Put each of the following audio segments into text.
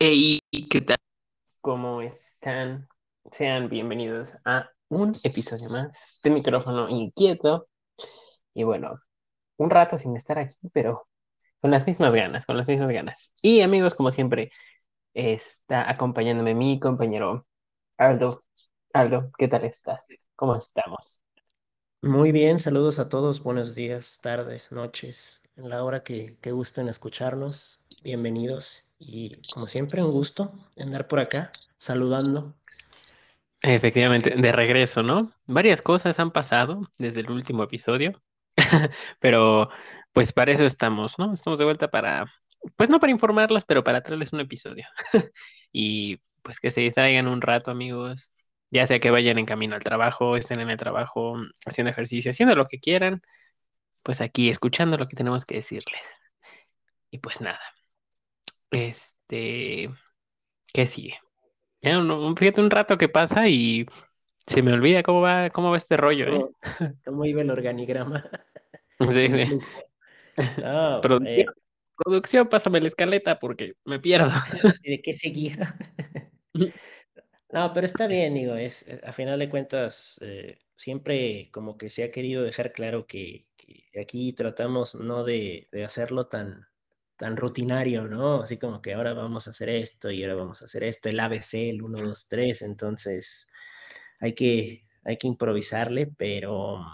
Hey, ¿qué tal? ¿Cómo están? Sean bienvenidos a un episodio más de micrófono inquieto. Y bueno, un rato sin estar aquí, pero con las mismas ganas, con las mismas ganas. Y amigos, como siempre, está acompañándome mi compañero Aldo. Aldo, ¿qué tal estás? ¿Cómo estamos? Muy bien, saludos a todos, buenos días, tardes, noches, en la hora que, que gusten escucharnos, bienvenidos y como siempre un gusto andar por acá saludando. Efectivamente, de regreso, ¿no? Varias cosas han pasado desde el último episodio, pero pues para eso estamos, ¿no? Estamos de vuelta para, pues no para informarlas, pero para traerles un episodio. Y pues que se distraigan un rato, amigos, ya sea que vayan en camino al trabajo, estén en el trabajo, haciendo ejercicio, haciendo lo que quieran, pues aquí escuchando lo que tenemos que decirles. Y pues nada, este, ¿qué sigue? Ya un, fíjate un rato que pasa y se me olvida cómo va, cómo va este rollo, ¿eh? ¿Cómo, cómo iba el organigrama? Sí, sí. No, eh, producción, pásame la escaleta porque me pierdo. ¿de qué seguía? No, pero está bien, digo, es, a final de cuentas, eh, siempre como que se ha querido dejar claro que, que aquí tratamos no de, de hacerlo tan, tan rutinario, ¿no? Así como que ahora vamos a hacer esto y ahora vamos a hacer esto, el ABC, el uno, 2, 3, entonces hay que, hay que improvisarle, pero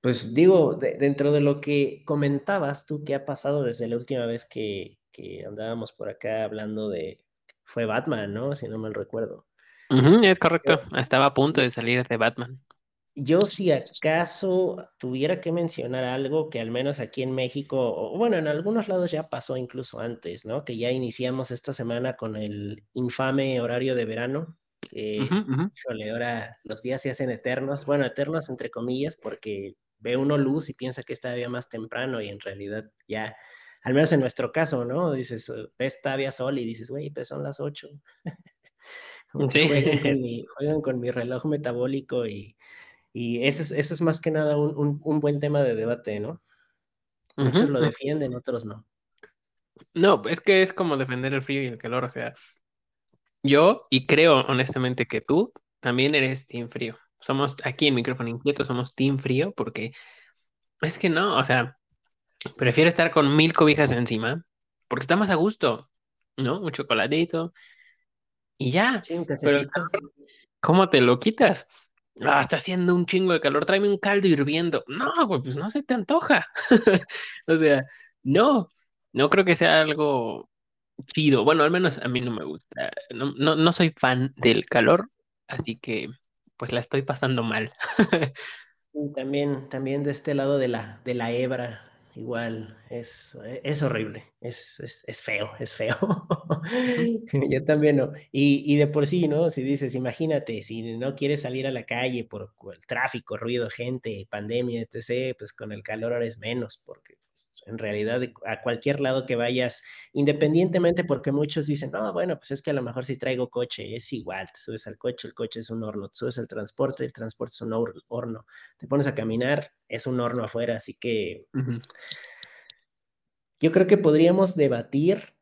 pues digo, de- dentro de lo que comentabas tú, ¿qué ha pasado desde la última vez que, que andábamos por acá hablando de, fue Batman, ¿no? Si no mal recuerdo. Es correcto, estaba a punto de salir de Batman. Yo si acaso tuviera que mencionar algo que al menos aquí en México, o bueno, en algunos lados ya pasó incluso antes, ¿no? Que ya iniciamos esta semana con el infame horario de verano, que, ujú. híjole, ahora los días se hacen eternos, bueno, eternos entre comillas, porque ve uno luz y piensa que es todavía más temprano y en realidad ya, al menos en nuestro caso, ¿no? Dices, eh, ves todavía sol y dices, güey, pues son las ocho. Sí, juegan con mi, juegan con mi reloj metabólico y y eso es, eso es más que nada un, un, un buen tema de debate, ¿no? Muchos lo defienden, otros no. No, es que es como defender el frío y el calor, o sea, yo y creo honestamente que tú también eres team frío. Somos aquí en Micrófono Inquieto, somos team frío porque es que no, o sea, prefiero estar con mil cobijas encima porque está más a gusto, ¿no? Un chocolatito y ya, Sí, pero ¿cómo te lo quitas? Ah, está haciendo un chingo de calor, tráeme un caldo hirviendo. No, güey, pues no se te antoja. O sea, no, no creo que sea algo chido. Bueno, al menos a mí no me gusta. No, no, no soy fan del calor, así que pues la estoy pasando mal. También, también de este lado de la, de la hebra, igual, es, es horrible, es, es, es feo, es feo. Yo también no. Y, y de por sí, ¿no? Si dices, imagínate, si no quieres salir a la calle por el tráfico, ruido, gente, pandemia, etc., pues con el calor ahora es menos, porque pues, en realidad a cualquier lado que vayas, independientemente, porque muchos dicen, no, bueno, pues es que a lo mejor si traigo coche, es igual, te subes al coche, el coche es un horno, te subes al transporte, el transporte es un horno te pones a caminar, es un horno afuera, así que. Yo creo que podríamos debatir,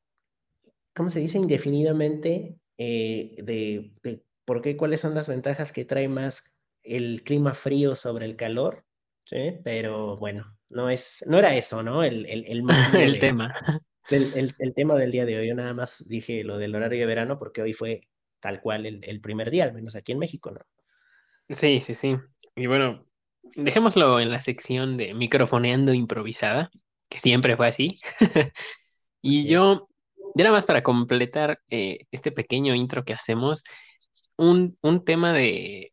¿cómo se dice? Indefinidamente eh, de, de, por qué, cuáles son las ventajas que trae más el clima frío sobre el calor, ¿sí? Pero bueno, no, es, no era eso, ¿no? El, el, el motivo El de, tema. del el, el, tema del día de hoy. Yo nada más dije lo del horario de verano porque hoy fue tal cual el, el primer día, al menos aquí en México, ¿no? Sí, sí, sí. Y bueno, dejémoslo en la sección de microfoneando improvisada, que siempre fue así. Y yo, ya nada más para completar eh, este pequeño intro que hacemos, un, un tema de,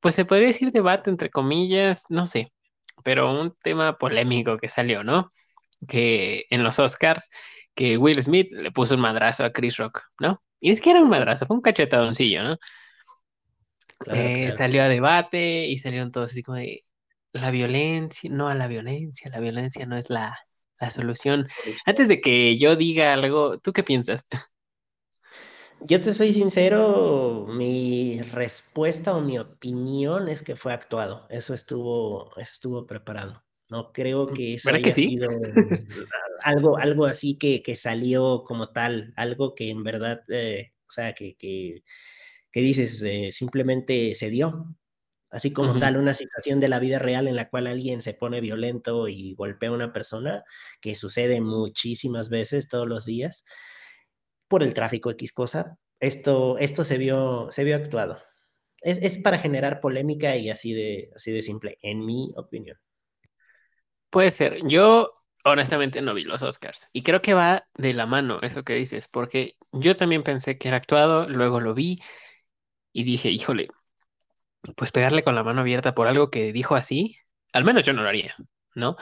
pues se podría decir debate entre comillas, no sé, pero un tema polémico que salió, ¿no? Que en los Oscars, que Will Smith le puso un madrazo a Chris Rock, ¿no? Y es que era un madrazo, fue un cachetadoncillo, ¿no? Claro, Eh, claro. salió a debate y salieron todos así como de la violencia, no a la violencia, la violencia no es la, la solución. Antes de que yo diga algo, ¿tú qué piensas? Yo te soy sincero, mi respuesta o mi opinión es que fue actuado. Eso estuvo, estuvo preparado. No creo que eso ¿Verdad que haya sí? sido algo, algo así que, que salió como tal, algo que en verdad, eh, o sea, que, que, que dices, eh, simplemente se dio. Así como tal, una situación de la vida real en la cual alguien se pone violento y golpea a una persona, que sucede muchísimas veces todos los días por el tráfico X cosa, esto, esto se, vio, se vio actuado. Es, es para generar polémica y así de, así de simple, en mi opinión. Puede ser. Yo honestamente no vi los Oscars y creo que va de la mano eso que dices, porque yo también pensé que era actuado, luego lo vi y dije, híjole, pues pegarle con la mano abierta por algo que dijo así, al menos yo no lo haría, ¿no?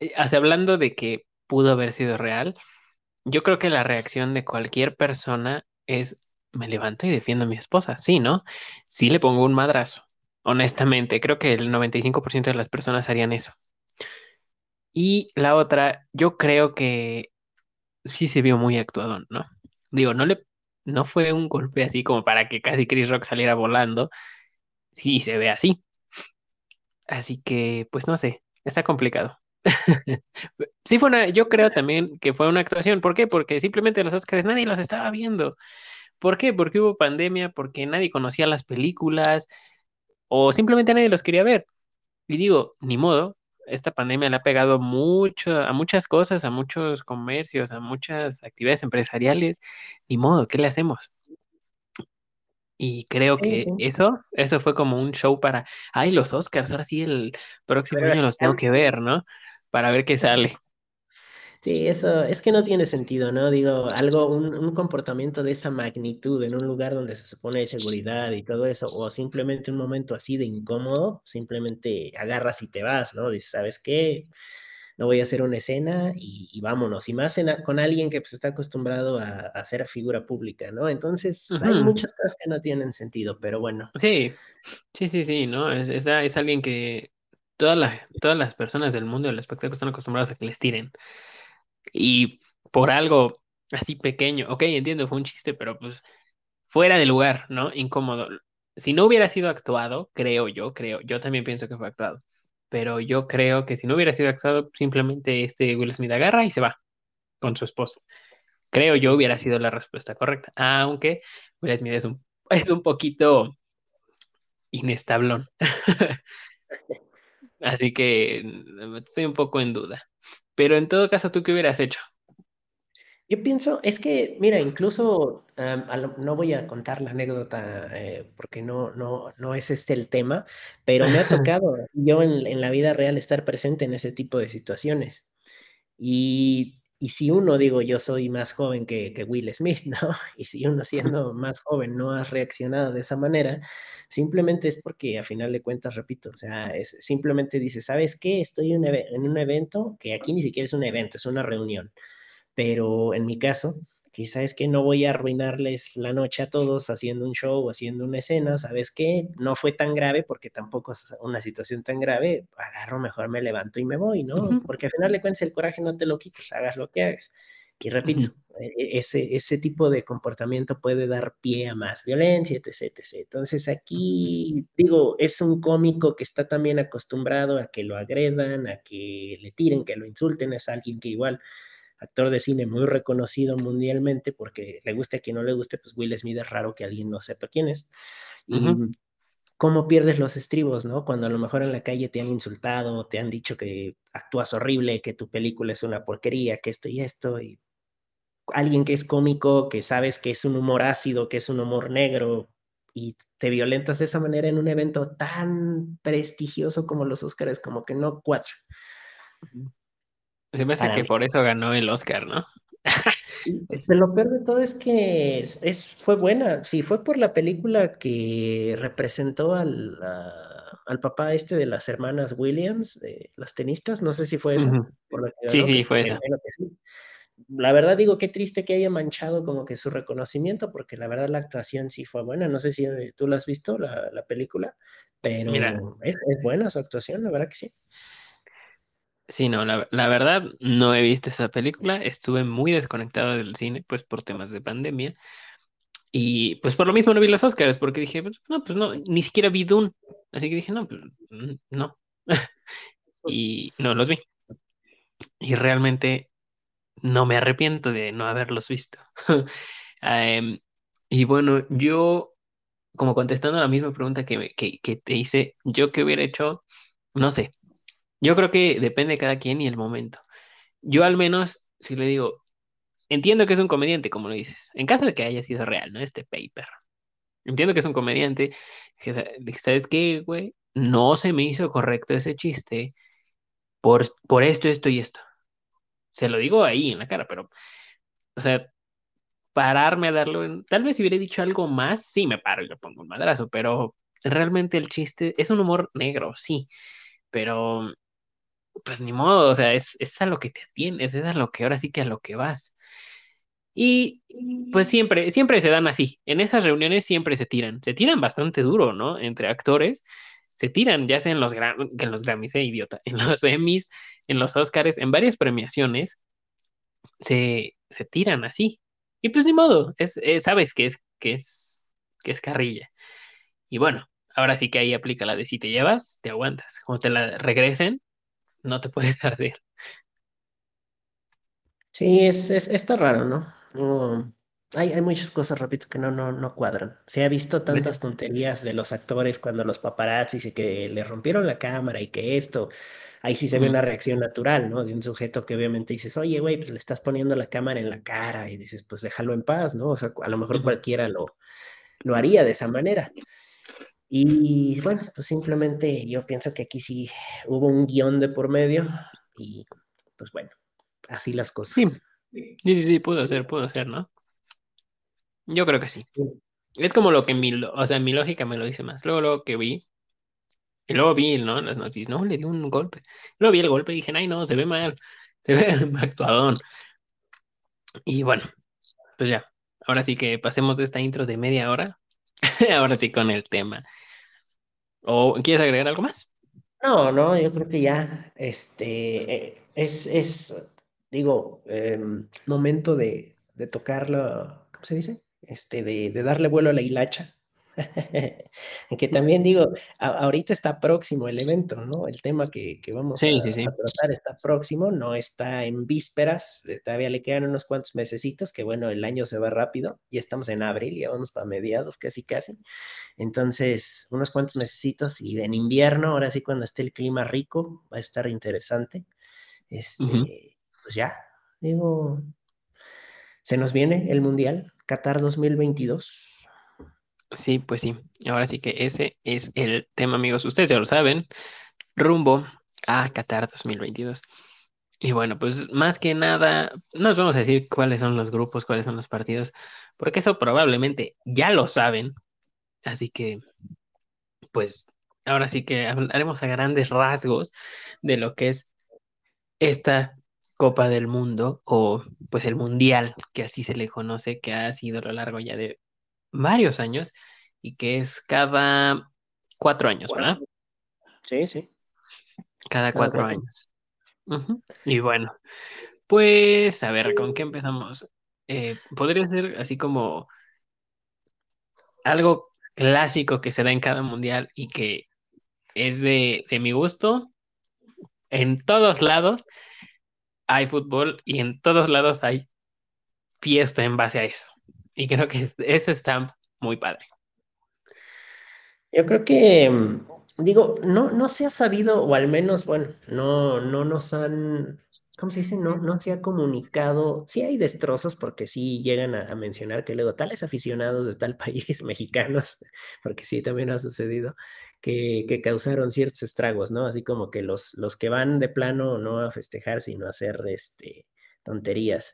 Eh, Hasta hablando de que pudo haber sido real, yo creo que la reacción de cualquier persona es, me levanto y defiendo a mi esposa, sí, ¿no? Sí le pongo un madrazo. Honestamente, creo que el 95% de las personas harían eso. Y la otra, yo creo que sí se vio muy actuado, ¿no? Digo, no le, no fue un golpe así como para que casi Chris Rock saliera volando. Sí se ve así. Así que, pues no sé, está complicado. Sí fue una, yo creo también que fue una actuación. ¿Por qué? Porque simplemente los Oscars nadie los estaba viendo. ¿Por qué? Porque hubo pandemia, porque nadie conocía las películas o simplemente nadie los quería ver. Y digo, ni modo, esta pandemia le ha pegado mucho a muchas cosas, a muchos comercios, a muchas actividades empresariales. Ni modo, ¿qué le hacemos? Y creo Sí, que sí. eso, eso fue como un show para, ay, los Oscars, ahora sí el próximo año los tengo que ver, ¿no? Para ver qué sale. Sí, eso es que no tiene sentido, ¿no? Digo, algo, un, un comportamiento de esa magnitud en un lugar donde se supone hay seguridad y todo eso, o simplemente un momento así de incómodo, simplemente agarras y te vas, ¿no? Dices, ¿sabes qué? No voy a hacer una escena y, y vámonos. Y más en con alguien que pues, está acostumbrado a, a ser figura pública, ¿no? Entonces, hay muchas cosas que no tienen sentido, pero bueno. Sí, sí, sí, sí, ¿no? Es, es, es alguien que todas las, todas las personas del mundo del espectáculo están acostumbrados a que les tiren. Y por algo así pequeño, ok, entiendo, fue un chiste, pero pues fuera de lugar, ¿no? Incómodo. Si no hubiera sido actuado, creo yo, creo, yo también pienso que fue actuado, pero yo creo que si no hubiera sido actuado, simplemente este Will Smith agarra y se va con su esposa. Creo yo hubiera sido la respuesta correcta, aunque Will Smith es un, es un poquito inestablón, así que mm, estoy un poco en duda. Pero en todo caso, ¿tú qué hubieras hecho? Yo pienso, es que, mira, incluso lo- no voy a contar la anécdota eh, porque no, no, no es este el tema, pero me ha tocado yo en, en la vida real estar presente en ese tipo de situaciones. Y, y si uno, digo, yo soy más joven que, que Will Smith, ¿no? Y si uno siendo más joven no ha reaccionado de esa manera, simplemente es porque a final de cuentas, repito, o sea, es, simplemente dice, ¿sabes qué? Estoy en un evento que aquí ni siquiera es un evento, es una reunión pero en mi caso, quizás es que no voy a arruinarles la noche a todos haciendo un show o haciendo una escena, ¿sabes qué? No fue tan grave porque tampoco es una situación tan grave, agarro, mejor me levanto y me voy, ¿no? Porque al final de cuentas el coraje no te lo quitas, hagas lo que hagas. Y repito, e-, ese, ese tipo de comportamiento puede dar pie a más violencia, etc, etc. Entonces aquí, digo, es un cómico que está también acostumbrado a que lo agredan, a que le tiren, que lo insulten, es alguien que igual actor de cine muy reconocido mundialmente, porque le guste a quien no le guste, pues Will Smith es raro que alguien no sepa quién es. Y cómo pierdes los estribos, ¿no? Cuando a lo mejor en la calle te han insultado, te han dicho que actúas horrible, que tu película es una porquería, que esto y esto, y alguien que es cómico, que sabes que es un humor ácido, que es un humor negro, y te violentas de esa manera en un evento tan prestigioso como los Oscars, como que no ujú. Se me hace que mí. por eso ganó el Oscar, ¿no? Y Es- pero lo peor de todo es que es, es- fue buena. Sí, fue por la película que representó al, a- al papá este de las hermanas Williams, de las tenistas. No sé si fue esa, ujú. por la que Sí, ganó, sí, fue esa. sí. La verdad digo, qué triste que haya manchado como que su reconocimiento, porque la verdad la actuación sí fue buena. No sé si eh, tú la has visto, la, la película, pero es, es buena su actuación, la verdad que sí. Sí, no, la, la verdad no he visto esa película, estuve muy desconectado del cine, pues por temas de pandemia, y pues por lo mismo no vi los Oscars, porque dije, pues, no, pues no, ni siquiera vi Dune, así que dije, no, pues no. y no los vi. Y realmente no me arrepiento de no haberlos visto. Em, y bueno, yo, como contestando la misma pregunta que, que, que te hice, yo que hubiera hecho, no sé. Yo creo que depende de cada quien y el momento. Yo al menos, si le digo, entiendo que es un comediante, como lo dices, en caso de que haya sido real, ¿no? Este paper. Entiendo que es un comediante. que, ¿Sabes qué, güey? No se me hizo correcto ese chiste por, por esto, esto y esto. Se lo digo ahí en la cara, pero, o sea, pararme a darlo, en, tal vez si hubiera dicho algo más, sí me paro y le pongo un madrazo, pero realmente el chiste es un humor negro, sí, pero pues ni modo, o sea, es, es a lo que te atienes, es a lo que ahora sí que a lo que vas. Y pues siempre, siempre se dan así. En esas reuniones siempre se tiran. Se tiran bastante duro, ¿no? Entre actores. Se tiran, ya sea en los, en los Grammys, eh, idiota, en los Emmys, en los Oscars, en varias premiaciones, se, se tiran así. Y pues ni modo, es, sabes que es, que es, que es carrilla. Y bueno, ahora sí que ahí aplica la de si te llevas, te aguantas. Cuando te la regresen, no te puedes arder. Sí, es, es, está raro, ¿no? hay, hay muchas cosas, repito, que no, no, no cuadran. Se ha visto pues tantas tonterías de los actores cuando los paparazzi y que le rompieron la cámara y que esto, ahí sí se ve una reacción natural, ¿no? De un sujeto que obviamente dices, oye, güey, pues le estás poniendo la cámara en la cara y dices, pues déjalo en paz, ¿no? O sea, a lo mejor cualquiera lo, lo haría de esa manera. Y bueno, pues simplemente yo pienso que aquí sí hubo un guion de por medio y pues bueno, así las cosas. Sí, sí, sí, sí pudo ser, pudo ser, ¿no? Yo creo que sí. Es como lo que mi, o sea, mi lógica me lo dice más. Luego, lo que vi, y luego vi, ¿no? Las noticias, no, le dio un golpe. Luego vi el golpe y dije, ay, no, se ve mal, se ve actuadón. Y bueno, pues ya, ahora sí que pasemos de esta intro de media hora, ahora sí con el tema. ¿O quieres agregar algo más? No, no, yo creo que ya, este, eh, es, es, digo, em, momento de, de tocarlo, ¿cómo se dice? Este, de, de darle vuelo a la hilacha que también digo, ahorita está próximo el evento, ¿no? El tema que, vamos a, tratar está próximo, no está en vísperas, eh, todavía le quedan unos cuantos mesecitos, que bueno, el año se va rápido, y estamos en abril, ya vamos para mediados casi casi. Entonces, unos cuantos mesecitos y en invierno, ahora sí cuando esté el clima rico, va a estar interesante. Este, Pues ya, digo, se nos viene el Mundial Qatar 2022 Sí, pues sí. Ahora sí que ese es el tema, amigos. Ustedes ya lo saben. Rumbo a Qatar 2022. Y bueno, pues más que nada, no nos vamos a decir cuáles son los grupos, cuáles son los partidos, porque eso probablemente ya lo saben. Así que, pues, ahora sí que hablaremos a grandes rasgos de lo que es esta Copa del Mundo o pues el Mundial, que así se le conoce, que ha sido a lo largo ya de varios años y que es cada cuatro años, ¿verdad? Sí, sí. Cada, cuatro, años. Y bueno, pues a ver, ¿con qué empezamos? Eh, podría ser así como algo clásico que se da en cada mundial y que es de, de mi gusto. En todos lados hay fútbol y en todos lados hay fiesta en base a eso. Y creo que eso está muy padre. Yo creo que, mm, digo, no, no se ha sabido, o al menos, bueno, no, no nos han, ¿cómo se dice? No, no se ha comunicado. Sí hay destrozos porque sí llegan a, mencionar que luego tales aficionados de tal país, mexicanos, porque sí también ha sucedido, que, que causaron ciertos estragos, ¿no? Así como que los, los que van de plano no a festejar, sino a hacer este, tonterías.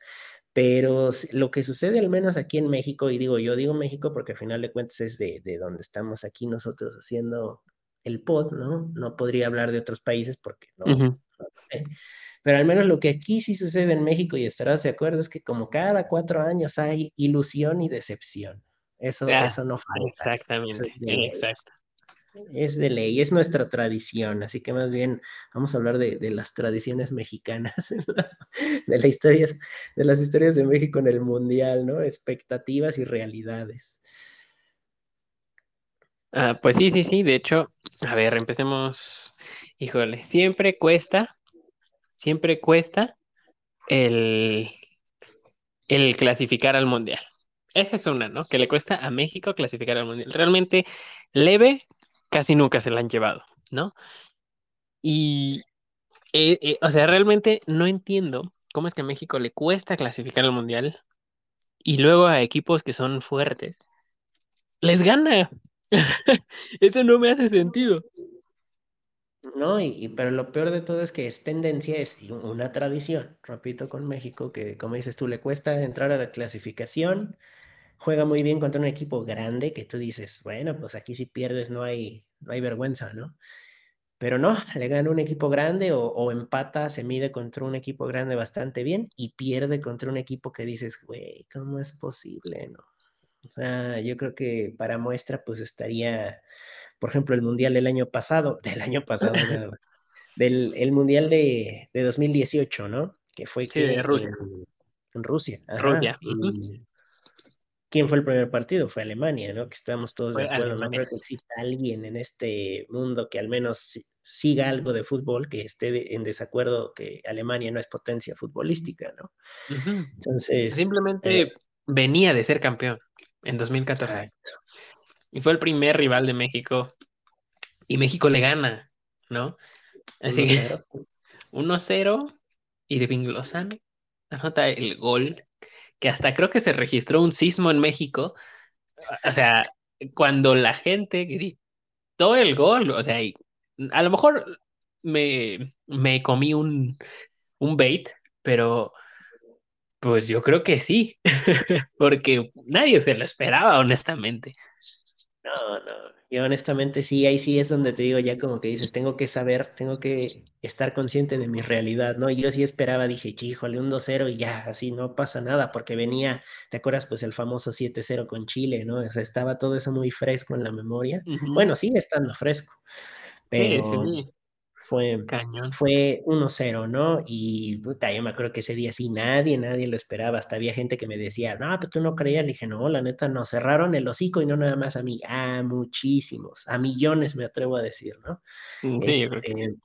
Pero lo que sucede al menos aquí en México, y digo, yo digo México porque al final de cuentas es de, donde estamos aquí nosotros haciendo el pod, ¿no? No podría hablar de otros países porque no, Pero al menos lo que aquí sí sucede en México, y estarás de acuerdo, es que como cada cuatro años hay ilusión y decepción. Eso, ah, eso no falta. Exactamente, exacto es de ley, es nuestra tradición, así que más bien vamos a hablar de, las tradiciones mexicanas, de, de las historias de México en el Mundial, ¿no? Expectativas y realidades. Ah, pues sí, sí, sí, de hecho, a ver, empecemos. híjole, siempre cuesta, siempre cuesta el, el clasificar al mundial. Esa es una, ¿no? Que le cuesta a México clasificar al mundial. Realmente leve, casi nunca se la han llevado, ¿no? Y, eh, eh, o sea, realmente no entiendo cómo es que a México le cuesta clasificar al mundial y luego a equipos que son fuertes les gana. Eso no me hace sentido. No, y, pero lo peor de todo es que es tendencia, es una tradición, repito, con México, que como dices tú, le cuesta entrar a la clasificación, juega muy bien contra un equipo grande, que tú dices, bueno, pues aquí si pierdes no hay, no hay vergüenza, ¿no? Pero no, le gana un equipo grande o, o empata, se mide contra un equipo grande bastante bien y pierde contra un equipo que dices, güey, ¿cómo es posible, no? O sea, yo creo que para muestra, pues estaría, por ejemplo, el Mundial del año pasado, del año pasado, del el Mundial de, de 2018, ¿no? Que fue Sí, de que Rusia. en, en Rusia, ajá. Rusia. Y ¿quién fue el primer partido? Fue Alemania, ¿no? Que estamos todos de acuerdo. No creo que exista alguien en este mundo que al menos si- siga algo de fútbol, que esté en desacuerdo que Alemania no es potencia futbolística, ¿no? Entonces, eh, Simplemente venía de ser campeón en 2014 exacto. y fue el primer rival de México y México le gana, ¿no? Así que 1-0. 1-0 y Irving Lozano anota el gol que hasta creo que se registró un sismo en México. O sea, cuando la gente gritó el gol, o sea, a lo mejor me, me comí un, un bait, pero pues yo creo que sí, porque nadie se lo esperaba, honestamente. No, no. Yo honestamente sí, ahí sí es donde te digo ya como que dices, tengo que saber, tengo que estar consciente de mi realidad, ¿no? Y yo sí esperaba, dije, híjole, un 2-0 y ya, así no pasa nada, porque venía, ¿te acuerdas? Pues el famoso 7-0 con Chile, ¿no? O sea, estaba todo eso muy fresco en la memoria. Bueno, sigue estando fresco, Sí, pero sí, fue, cañón. fue 1-0, ¿no? Y puta, yo me acuerdo que ese día sí nadie, nadie lo esperaba. Hasta había gente que me decía, no, pero tú no creías. Le dije, no, la neta, nos cerraron el hocico y no nada más a mí, a muchísimos, a millones me atrevo a decir, ¿no? Mm, Sí, yo creo que sí. Este,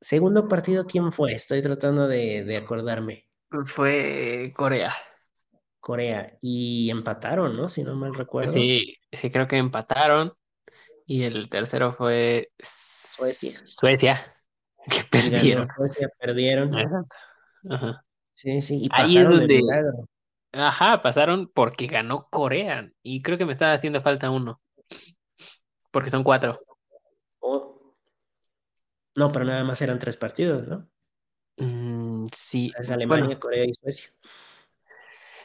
segundo partido, ¿quién fue? Estoy tratando de, de acordarme. Fue Corea. Corea. Y empataron, ¿no? Si no mal recuerdo. Sí, sí, creo que empataron. Y el tercero fue Suecia. Suecia, que perdieron. Suecia, perdieron. Exacto. Ajá. Sí, sí, y Ahí es donde, ajá, pasaron porque ganó Corea. Y creo que me estaba haciendo falta uno. Porque son cuatro. Oh. No, pero nada más eran tres partidos, ¿no? Mm, sí, Es Alemania, bueno, Corea y Suecia.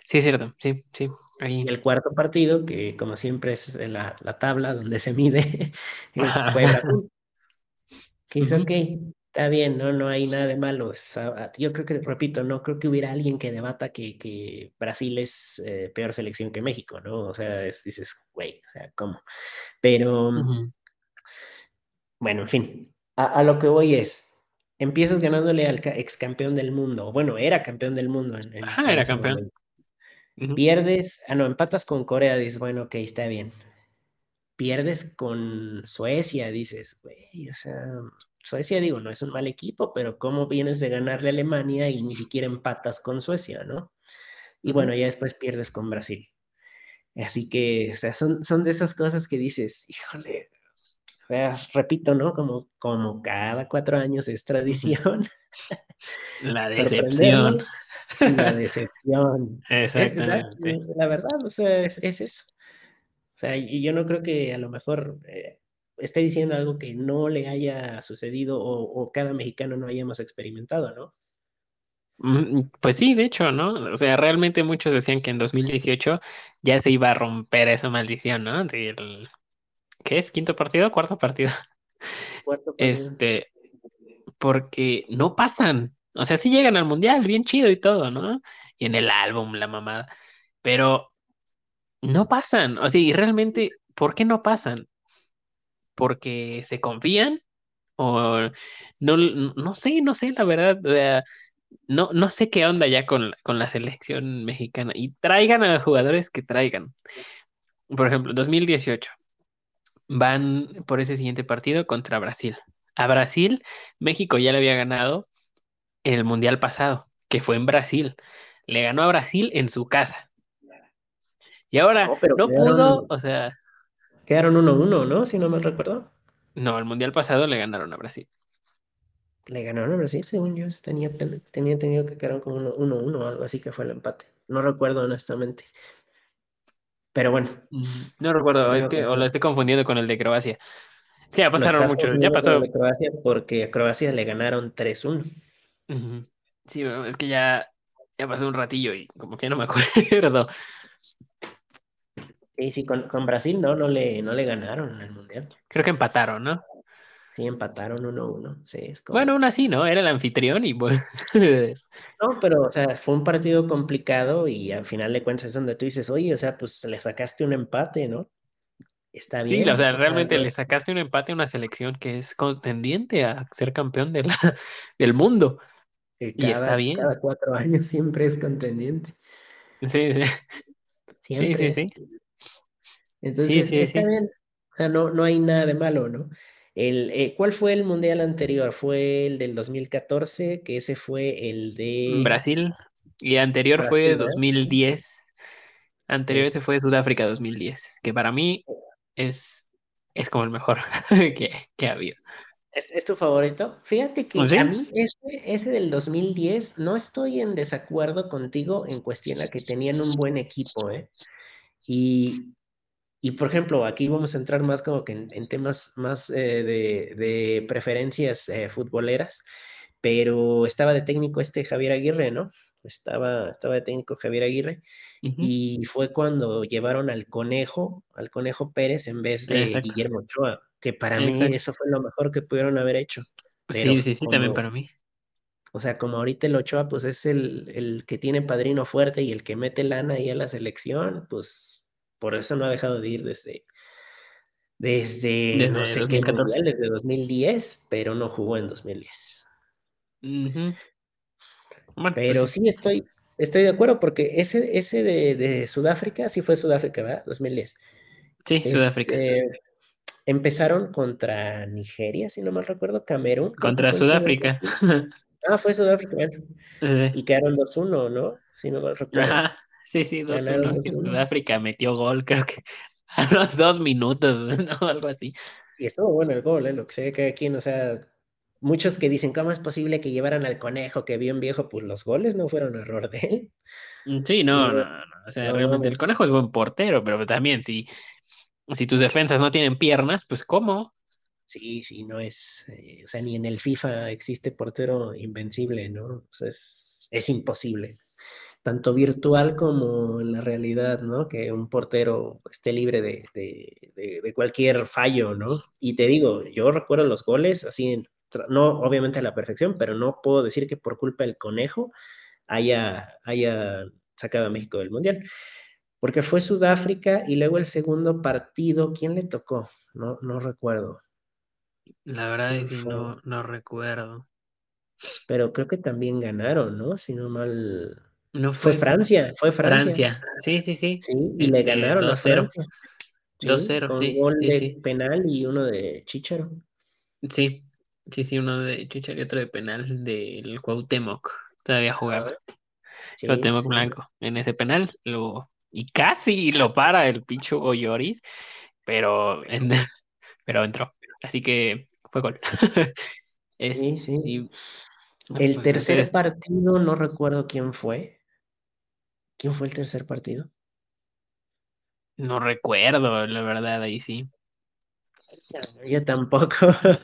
Sí es cierto, sí, sí. Ahí. Y el cuarto partido, que como siempre es en la, la tabla donde se mide, es, Brasil. Que dice, Ujú. ok, está bien, ¿no? No hay nada de malo. ah, yo creo que, repito, no creo que hubiera alguien que debata que, que Brasil es eh, peor selección que México, ¿no? O sea, es- dices, güey, o sea, ¿cómo? Pero, Ujú. bueno, en fin, a, a lo que voy es, empiezas ganándole al ex campeón del mundo, bueno, era campeón del mundo en, en- Ajá, era campeón. momento. Pierdes, ah, no, empatas con Corea, dices, bueno, ok, está bien. Pierdes con Suecia, dices, güey, o sea, Suecia, digo, no es un mal equipo, pero ¿cómo vienes de ganarle a Alemania y ni siquiera empatas con Suecia, ¿no? Y bueno, ya después pierdes con Brasil. Así que, o sea, son, son de esas cosas que dices, híjole, o sea, repito, ¿no? Como, como cada cuatro años es tradición La decepción. la decepción. Es Exactamente. la verdad, o sea, es, es eso. O sea, y yo no creo que a lo mejor eh, esté diciendo algo que no le haya sucedido o, o cada mexicano no hayamos experimentado, ¿no? Mm, Pues sí, de hecho, ¿no? O sea, realmente muchos decían que en 2018 ya se iba a romper esa maldición, ¿no? Sí, el- ¿qué es? ¿Quinto partido? ¿Cuarto partido? Cuarto partido. Este, porque no pasan. O sea, sí llegan al mundial, bien chido y todo, ¿no? Y en el álbum, la mamada. Pero no pasan. O sea, y realmente, ¿por qué no pasan? ¿Porque se confían? O no, no sé, no sé, la verdad. O sea, no, no sé qué onda ya con, con la selección mexicana. Y traigan a los jugadores que traigan. Por ejemplo, 2018. Van por ese siguiente partido contra Brasil. a Brasil, México ya le había ganado en el Mundial pasado, que fue en Brasil. Le ganó a Brasil en su casa. Y ahora No, pero no pudo, o sea, quedaron 1-1, ¿no? Si no me recuerdo. no, el Mundial pasado le ganaron a Brasil. Le ganaron a Brasil, según yo, tenía, entendido que quedaron como 1-1 o algo así que fue el empate. No recuerdo honestamente. Pero bueno, No recuerdo, es que que o lo estoy confundiendo con el de Croacia. Sí, ya pasaron mucho, ya pasó. de Croacia porque a Croacia le ganaron 3-1. Ujú. Sí, es que ya, ya pasó un ratillo y como que no me acuerdo. Y sí, con, con Brasil no, no le, no le ganaron en el Mundial. Creo que empataron, ¿no? Sí, empataron 1-1. Sí, es Bueno, aún así, ¿no? Era el anfitrión y bueno. No, pero, o sea, fue un partido complicado y al final de cuentas es donde tú dices, oye, o sea, pues le sacaste un empate, ¿no? Está Sí, bien, sea, o sea, realmente le sacaste un empate a una selección que es contendiente a ser campeón de la, del mundo. Y está bien. cada cuatro años siempre es contendiente. Sí, sí, sí, Siempre sí, sí. Sí, Entonces, sí, está sí. bien. O sea, no, no hay nada de malo, ¿no? El, eh, ¿cuál fue el mundial anterior? Fue el del 2014, que ese fue el de Brasil. Y anterior Brasil, fue ¿verdad? 2010. Anterior ese fue Sudáfrica 2010, que para mí es, es como el mejor que, que ha habido. ¿Es, es tu favorito? Fíjate ¿O que a sí? mí ese, ese del 2010 no estoy en desacuerdo contigo en cuestión a que tenían un buen equipo, ¿eh? Y, y por ejemplo, aquí vamos a entrar más como que en, en temas más eh, de, de preferencias eh, futboleras, pero estaba de técnico este Javier Aguirre, ¿no? Estaba, estaba de técnico Javier Aguirre y fue cuando llevaron al Conejo, al Conejo Pérez en vez de Exacto, Guillermo Ochoa, que para mí eso fue lo mejor que pudieron haber hecho. Pero Sí, sí, sí, también para mí. o sea, como ahorita el Ochoa pues es el, el que tiene padrino fuerte y el que mete lana ahí a la selección, pues por eso no ha dejado de ir desde, desde no sé qué 2014. mundial, desde 2010, pero no jugó en 2010. Ujú. Bueno, pues Pero sí. sí estoy, estoy de acuerdo porque ese, ese de, de Sudáfrica, sí fue Sudáfrica, ¿verdad? 2010. Sí, Sudáfrica. Este, empezaron contra Nigeria, si no mal recuerdo, Camerún, Contra Sudáfrica. Ah, fue Sudáfrica, bueno, y quedaron 2-1, ¿no? Si no mal recuerdo. Ajá, sí, sí, dos Ganaron uno que 2-1. Sudáfrica metió gol, creo que a los dos minutos, ¿no? Algo así. Y estuvo bueno el gol, ¿eh? Lo que sé que aquí, o sea, muchos que dicen, ¿cómo es posible que llevaran al conejo que bien viejo? Pues los goles no fueron error de él. Mm, Sí, no, No, no. O sea, no realmente el conejo es buen portero, pero también si, si tus defensas no tienen piernas, pues ¿cómo? Sí, sí, no es, eh, o sea, ni en el FIFA existe portero invencible, ¿no? O sea, es, es imposible, tanto virtual como en la realidad, ¿no? Que un portero esté libre de, de, de, de cualquier fallo, ¿no? Y te digo, yo recuerdo los goles, así, no obviamente a la perfección, pero no puedo decir que por culpa del conejo haya, haya sacado a México del Mundial, porque fue Sudáfrica y luego el segundo partido, ¿quién le tocó? No, no recuerdo. La verdad ¿Quién es que no, no recuerdo. pero creo que también ganaron, ¿no? Si no mal. No Fue fue Francia, fue Francia, Francia. Sí, sí, sí. sí, y le Este, ganaron dos sí, cero con sí, gol sí, de sí. penal y uno de Chicharo. Sí, sí, sí, uno de Chichar y otro de penal del Cuauhtémoc. Todavía jugaba. Cuauhtémoc Blanco. En ese penal lo... Y casi lo para el Pichu Goyoris, pero, en- pero entró. Así que fue gol. Es, sí, sí. y El pues tercer partido, no recuerdo quién fue. ¿Quién fue el tercer partido? no recuerdo, la verdad, ahí sí. Yo tampoco.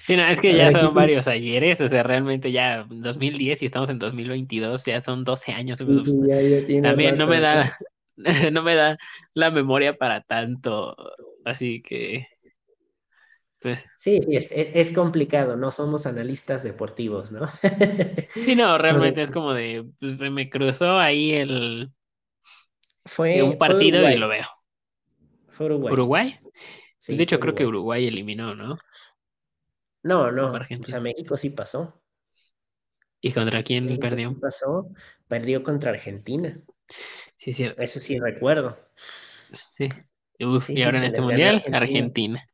Sí, no, es que ya son varios ayeres, o sea, realmente ya 2010 y estamos en 2022, ya son 12 años. sí, sí, ya, ya tiene también no me da, no me da la memoria para tanto, así que, pues, Sí, sí, es, es- complicado, no somos analistas deportivos, ¿no? sí, no, realmente es como de, pues se me cruzó ahí el, un Fue, fue partido y lo veo. fue Uruguay. ¿Uruguay? Pues de hecho creo que Uruguay. Eliminó, ¿no? No, ¿O fue no, o sea? México sí pasó. ¿Y contra quién México sí perdió? pasó, perdió contra Argentina. Sí, es cierto. Eso sí recuerdo. Sí. Uf, Sí, y ahora en este mundial, Argentina. Argentina.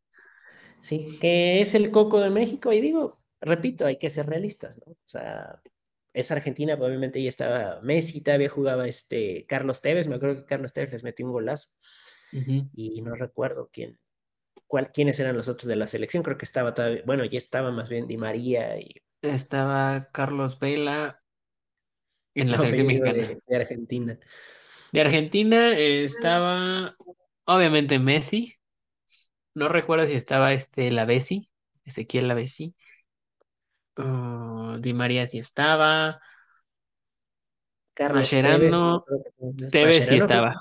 Sí, que es el coco de México. Y digo, repito, hay que ser realistas, ¿no? O sea, es Argentina, probablemente ya estaba Messi, todavía jugaba este Carlos Tevez, me acuerdo que Carlos Tevez les metió un golazo. Y no recuerdo quién, cuál, quiénes eran los otros de la selección, creo que estaba todavía, bueno, ya estaba más bien Di María y... Estaba Carlos Vela en la selección mexicana. de, de Argentina. De Argentina eh, estaba, obviamente, Messi. No recuerdo si estaba este Lavesi, Ezequiel Lavesi. Uh, Di María sí estaba. Carlos Tevez, Mascherano, también- Tevez sí estaba.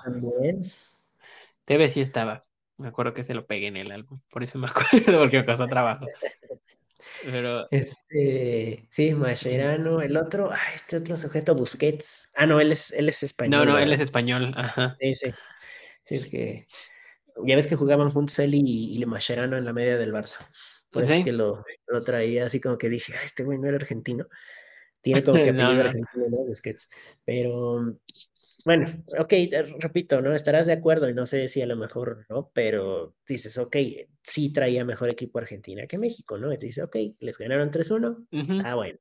Tevez sí estaba. Me acuerdo que se lo pegué en el álbum. Por eso me acuerdo, porque me costó trabajo. Pero Este, sí, Mascherano, el otro, ah, este otro sujeto, Busquets. Ah, no, él es, él es no, español, no, él ¿verdad? es español. Ajá. Sí, sí. Sí, es que ya ves que jugaban juntos él y, y Mascherano en la media del Barça. Por eso es que lo, lo traía así como que dije, ah, este güey no era argentino. Tiene como que No, no. argentino, ¿no? Busquets. Pero bueno, ok, repito, ¿no? Estarás de acuerdo y no sé si a lo mejor, ¿no? Pero dices, ok, sí traía mejor equipo Argentina que México, ¿no? Y te dices, ok, les ganaron 3-1, Ujú, ah, bueno,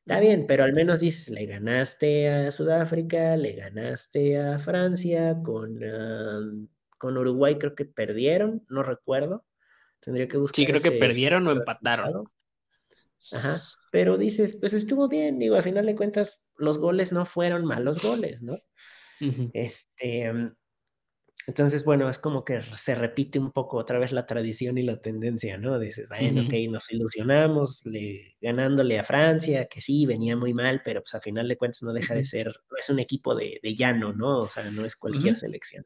está bien, pero al menos dices, le ganaste a Sudáfrica, le ganaste a Francia, con, ah, con Uruguay creo que perdieron, no recuerdo, tendría que Sí, buscar creo que perdieron o empataron. Ajá, pero dices, pues estuvo bien, digo, a final de cuentas, los goles no fueron malos goles, ¿no? Este, entonces, bueno, es como que se repite un poco otra vez la tradición y la tendencia, ¿no? Dices, bueno, ok, ujú, nos ilusionamos le, ganándole a Francia, que sí, venía muy mal, pero pues a final de cuentas no deja de ser, no es un equipo de, de llano, ¿no? O sea, no es cualquier selección.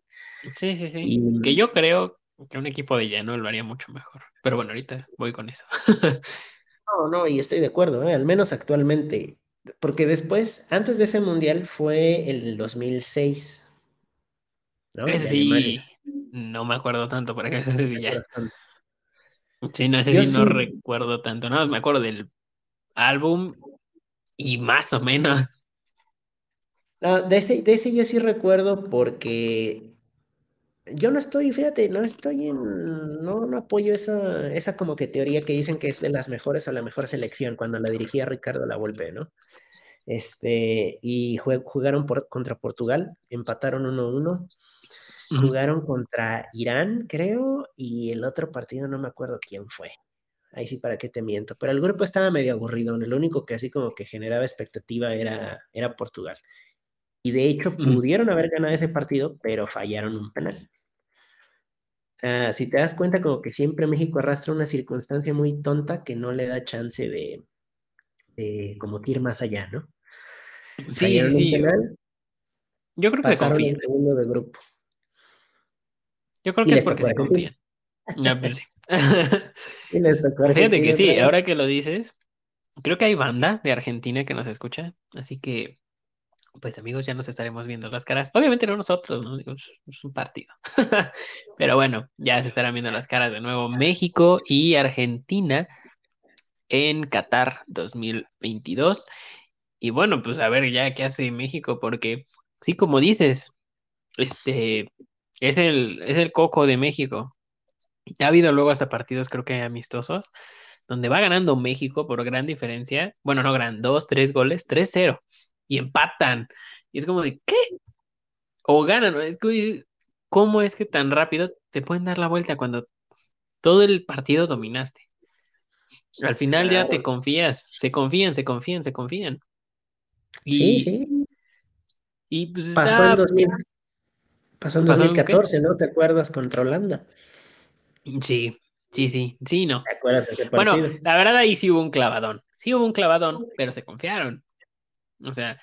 Sí, sí, sí. Y Que mm, yo creo que un equipo de llano lo haría mucho mejor. Pero bueno, ahorita voy con eso. no, no, y estoy de acuerdo, ¿eh? Al menos actualmente, porque después, antes de ese mundial fue el 2006, ¿no? Ese sí, no me acuerdo tanto, para que ese ¿no sí ya. Sí, no, ese Yo sí no recuerdo tanto. Nada más me acuerdo del álbum y más o menos. no, de ese, de ese yo sí recuerdo porque Yo no estoy, fíjate, no estoy en, no, no apoyo esa, esa como que teoría que dicen que es de las mejores o la mejor selección cuando la dirigía Ricardo Lavolpe, ¿no? Este, y jue- jugaron por, contra Portugal, empataron 1-1, Jugaron contra Irán, creo, y el otro partido no me acuerdo quién fue. Ahí sí, para qué te miento. Pero el grupo estaba medio aburrido. Lo único que así como que generaba expectativa era, era Portugal. Y de hecho pudieron haber ganado ese partido, pero fallaron un penal. sea, si te das cuenta, como que siempre México arrastra una circunstancia muy tonta que no le da chance de, de como que ir más allá, ¿no? Sí, Fallaron un sí. Yo, penal, yo creo que pasaron confían. segundo de grupo Yo creo que es porque se confían. Ah, pues sí. Fíjate que sí, ahora que lo dices, creo que hay banda de Argentina que nos escucha. Así que, pues amigos, ya nos estaremos viendo las caras. Obviamente no nosotros, ¿no? Es un partido. Pero bueno, ya se estarán viendo las caras de nuevo México y Argentina en Qatar 2022. Y bueno, pues a ver ya qué hace México, porque sí, como dices, este es el, es el coco de México. Ha habido luego hasta partidos, creo que amistosos, donde va ganando México por gran diferencia. Bueno, no gran, dos, tres goles, tres cero Y empatan. Y es como de, ¿qué? O ganan. Es que, ¿cómo es que tan rápido te pueden dar la vuelta cuando todo el partido dominaste? Al final ya te confías, se confían, se confían, se confían. Sí, Y, sí. y pues Pasó en está, 2000, pasó en ¿pasó en qué? 2014, ¿no? ¿Te acuerdas contra Holanda? Sí, sí, sí, sí, no. ¿Te acuerdas de ese Bueno, partido? la verdad ahí sí hubo un clavadón. Sí hubo un clavadón, pero se confiaron. O sea,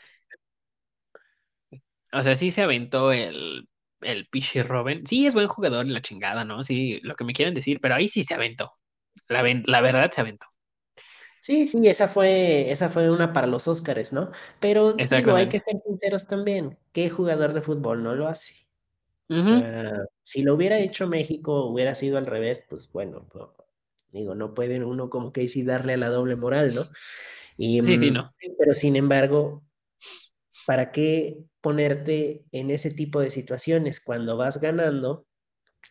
o sea, sí se aventó el, el Pichi Robin. Sí es buen jugador en la chingada, ¿no? Sí, lo que me quieren decir, pero ahí sí se aventó. La, la verdad se aventó. Sí, sí, esa fue, esa fue una para los Óscares, ¿no? Pero digo, hay que ser sinceros también. ¿Qué jugador de fútbol no lo hace? Si lo hubiera hecho México, hubiera sido al revés, pues bueno, pues, digo, no puede uno como que sí darle a la doble moral, ¿no? Y, Sí, sí, mm, no. pero sin embargo, ¿para qué ponerte en ese tipo de situaciones cuando vas ganando?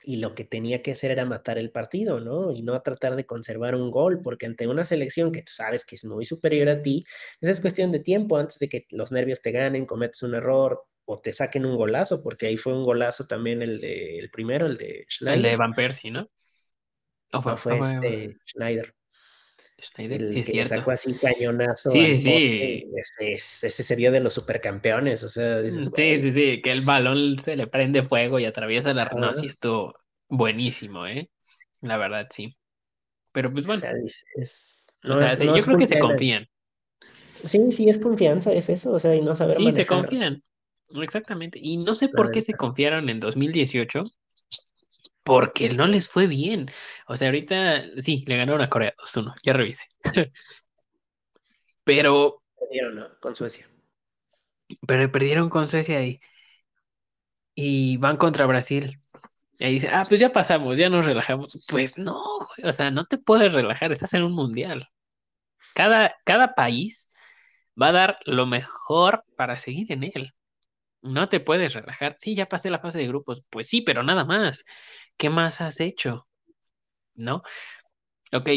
Y lo que tenía que hacer era matar el partido, ¿no? Y no tratar de conservar un gol, porque ante una selección que tú sabes que es muy superior a ti, esa es cuestión de tiempo antes de que los nervios te ganen, cometes un error o te saquen un golazo, porque ahí fue un golazo también el, de, el primero, el de Schneider. El de Van Persie, ¿no? ¿O fue, no, fue, este Schneider. Schneider, el sí, es que cierto. sacó así cañonazo. Sí, sí, poste, ese, ese sería de los supercampeones, o sea, dices, Sí, güey, sí, sí, que el balón se le prende fuego y atraviesa la... No, sí, estuvo buenísimo, ¿eh? La verdad, sí. Pero pues O bueno, sea, dices, o no sea, es, se- no yo es creo que se confían. Sí, sí, es confianza, es eso, o sea, y no saber Sí, se confían. Exactamente. Y no sé por qué se confiaron en 2018, porque no les fue bien. O sea, ahorita sí, le ganaron a Corea 2-1, ya revisé. Pero, Perdieron, ¿no? Con Suecia. pero perdieron con Suecia y, y van contra Brasil. Y ahí dicen, ah, pues ya pasamos, ya nos relajamos. Pues no, güey, o sea, no te puedes relajar, estás en un mundial. Cada, cada país va a dar lo mejor para seguir en él. No te puedes relajar. Sí, ya pasé la fase de grupos. Pues sí, pero nada más. ¿Qué más has hecho? ¿No? Ok,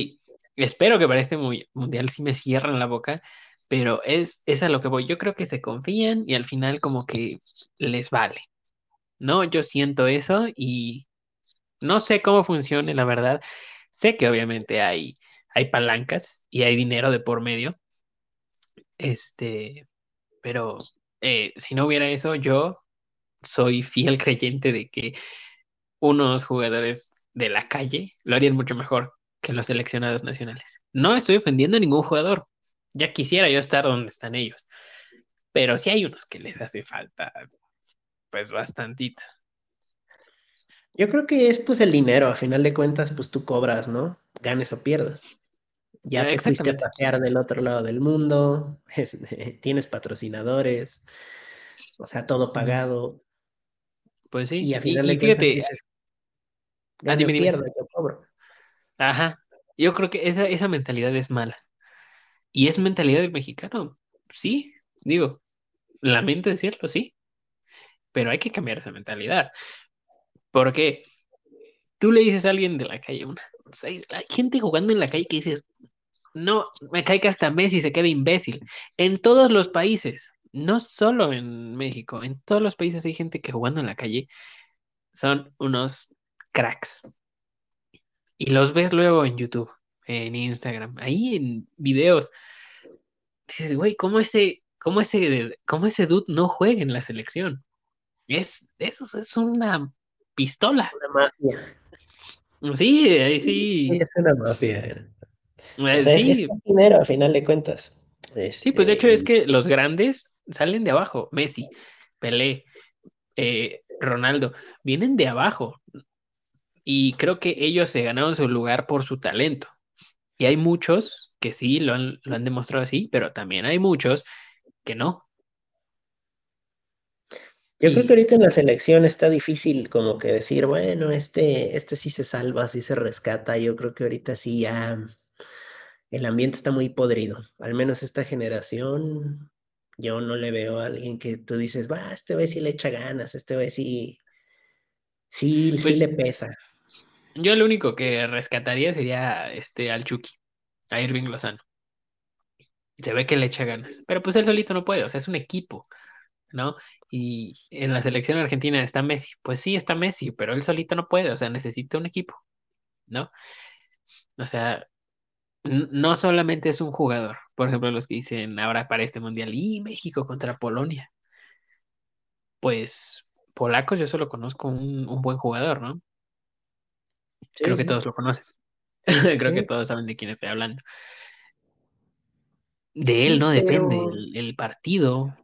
espero que para este mu- mundial sí me cierren la boca, pero es, es a lo que voy. Yo creo que se confían y al final como que les vale. No, yo siento eso y no sé cómo funcione, la verdad. Sé que obviamente hay, hay palancas y hay dinero de por medio, este, pero eh, si no hubiera eso, yo soy fiel creyente de que unos jugadores de la calle lo harían mucho mejor que los seleccionados nacionales. No estoy ofendiendo a ningún jugador. Ya quisiera yo estar donde están ellos, pero sí hay unos que les hace falta, pues bastantito. Yo creo que es pues el dinero, a final de cuentas, pues tú cobras, ¿no? Ganes o pierdas. Ya te fuiste a pasear del otro lado del mundo, este, tienes patrocinadores, o sea, todo pagado, Pues sí. y a final Y, y de cuentas fíjate, dices, ah, gane dime, dime. pierda, yo cobro. Ajá. Yo creo que esa, esa mentalidad es mala. Y es mentalidad del mexicano. Sí, digo, lamento decirlo, sí, pero hay que cambiar esa mentalidad. Porque tú le dices a alguien de la calle, una, hay gente jugando en la calle que dices, no, me cae que hasta Messi se queda imbécil. En todos los países, no solo en México, en todos los países hay gente que jugando en la calle son unos cracks. Y los ves luego en YouTube, en Instagram, ahí en videos. Dices, güey, ¿cómo ese, cómo ese, cómo ese dude no juega en la selección? Es, eso es una pistola. Una mafia, Sí, ahí sí, sí, es una mafia. O eh, sea, es, es sí, con dinero, a final de cuentas. sí, pues de Este, hecho es que los grandes salen de abajo. Messi, Pelé, eh, Ronaldo, vienen de abajo y creo que ellos se ganaron su lugar por su talento. Y hay muchos que sí lo han, lo han demostrado así, pero también hay muchos que no. yo creo que ahorita en la selección está difícil como que decir, bueno, este, este sí se salva, sí se rescata. Yo creo que ahorita sí ya el ambiente está muy podrido. Al menos esta generación, yo no le veo a alguien que tú dices, va, este güey sí le echa ganas, este güey sí, sí, sí pues le pesa. Yo lo único que rescataría sería este al Chucky, a Irving Lozano. Se ve que le echa ganas, pero pues él solito no puede, o sea, es un equipo, ¿no? Y en la selección argentina está Messi, pues sí está Messi, pero él solito no puede, o sea, necesita un equipo, ¿no? O sea, no solamente es un jugador, por ejemplo, los que dicen ahora para este mundial, y México contra Polonia, pues polacos yo solo conozco un, un buen jugador, ¿no? Sí, Creo que todos lo conocen, creo que todos saben de quién estoy hablando. De él no depende pero el, el partido.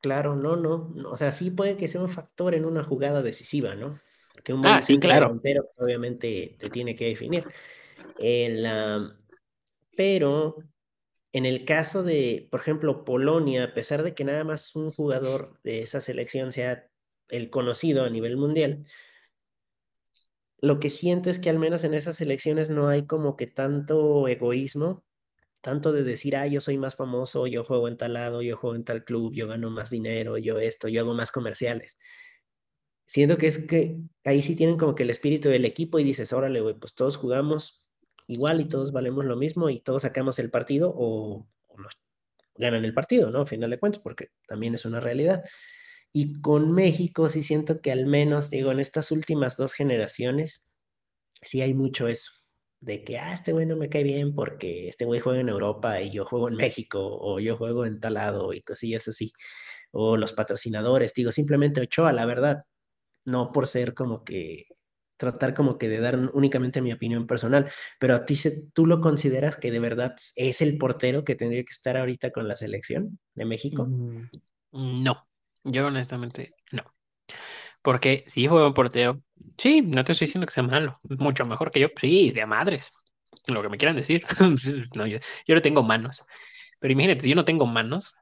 claro, no, no, no, o sea, sí puede que sea un factor en una jugada decisiva, ¿no? Que un Ah, sí, claro. delantero obviamente te tiene que definir. En la, pero en el caso de, por ejemplo, Polonia, a pesar de que nada más un jugador de esa selección sea el conocido a nivel mundial, lo que siento es que al menos en esas selecciones no hay como que tanto egoísmo, tanto de decir, ah, yo soy más famoso, yo juego en tal lado, yo juego en tal club, yo gano más dinero, yo esto, yo hago más comerciales. siento que es que ahí sí tienen como que el espíritu del equipo y dices, órale, güey, pues todos jugamos igual y todos valemos lo mismo y todos sacamos el partido o, o ganan el partido, ¿no? A final de cuentas, porque también es una realidad. Y con México sí siento que al menos, digo, en estas últimas dos generaciones, sí hay mucho eso, de que, ah, este güey no me cae bien porque este güey juega en Europa y yo juego en México, o yo juego en tal lado y cosillas así, o los patrocinadores, digo, simplemente Ochoa, la verdad, no por ser como que, tratar como que de dar únicamente mi opinión personal, pero a ti, se, ¿tú lo consideras que de verdad es el portero que tendría que estar ahorita con la selección de México? Mm, No, yo honestamente no. Porque si fue un portero, sí, no te estoy diciendo que sea malo, mucho mejor que yo, sí, de madres, lo que me quieran decir. No, yo, yo no tengo manos, pero imagínate, si yo no tengo manos,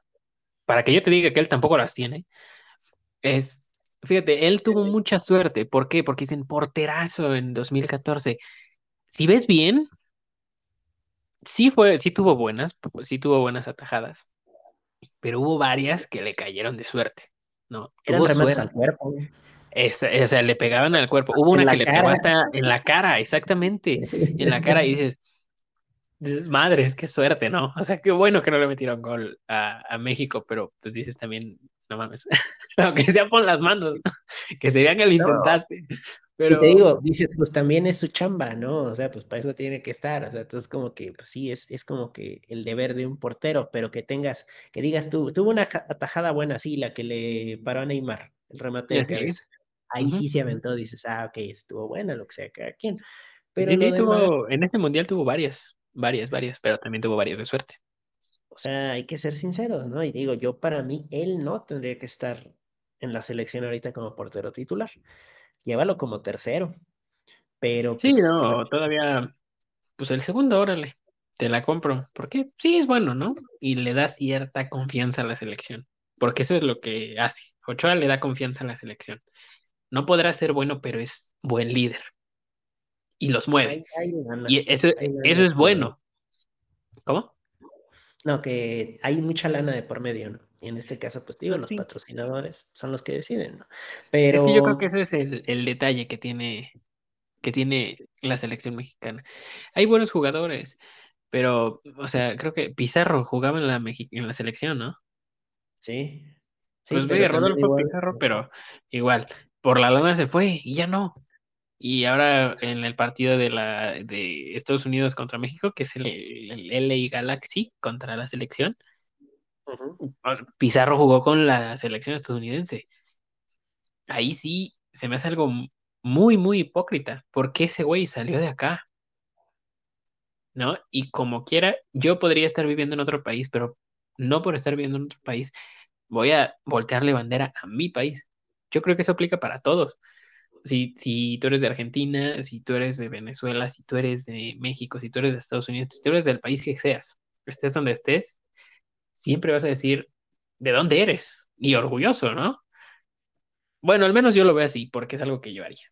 para que yo te diga que él tampoco las tiene, es, fíjate, él tuvo mucha suerte. ¿Por qué? Porque dicen porterazo en 2014. Si ves bien, sí fue, sí tuvo buenas, sí tuvo buenas atajadas, pero hubo varias que le cayeron de suerte. No, Eran remates suerte. al cuerpo. Es- o sea, le pegaban al cuerpo. Hubo En una que le pegó hasta en la cara, exactamente, en la cara, y dices, dices, madres, qué suerte, ¿no? O sea, qué bueno que no le metieron gol a, a México, pero pues dices también, no mames, aunque sea pon las manos, que se vean que lo No, intentaste, Y te pero digo, dices, pues también es su chamba, ¿no? O sea, pues para eso tiene que estar. O sea, entonces como que, pues sí, es, es como que el deber de un portero, pero que tengas, que digas tú, tuvo una ja- atajada buena, sí, la que le paró a Neymar, el remate de cabeza. Ahí ujú. sí se aventó, dices, ah, ok, estuvo buena, lo que sea, cada quien. Pero Sí, sí, tuvo, en ese mundial tuvo varias, varias, varias, pero también tuvo varias de suerte. o sea, hay que ser sinceros, ¿no? Y digo, yo para mí, él no tendría que estar en la selección ahorita como portero titular. Llévalo como tercero, pero Sí, pues no, todavía, pues el segundo, órale, te la compro, porque sí es bueno, ¿no? Y le da cierta confianza a la selección, porque eso es lo que hace. Ochoa le da confianza a la selección. No podrá ser bueno, pero es buen líder y los mueve. Y eso, hay eso es bueno. ¿Cómo? No, que hay mucha lana de por medio, ¿no? Y en este caso, pues digo, Pues los sí. patrocinadores son los que deciden, ¿no? Es que yo creo que Pero ese es el, el detalle que tiene, que tiene la selección mexicana. Hay buenos jugadores, pero, o sea, creo que Pizarro jugaba en la, Mexi- en la selección, ¿no? sí, sí, Pues ve, pero Rodolfo igual, Pizarro, pero igual, por la lana se fue y ya no. Y ahora en el partido de la de Estados Unidos contra México, que es el, el LA Galaxy contra la selección, Pizarro jugó con la selección estadounidense. Ahí sí se me hace algo muy, muy hipócrita. ¿Por qué ese güey salió de acá? ¿No? Y como quiera, yo podría estar viviendo en otro país, pero no por estar viviendo en otro país, voy a voltearle bandera a mi país. Yo creo que eso aplica para todos. Si, si tú eres de Argentina, si tú eres de Venezuela, si tú eres de México, si tú eres de Estados Unidos, si tú eres del país que seas, estés donde estés, siempre vas a decir de dónde eres y orgulloso, ¿no? Bueno, al menos yo lo veo así, porque es algo que yo haría.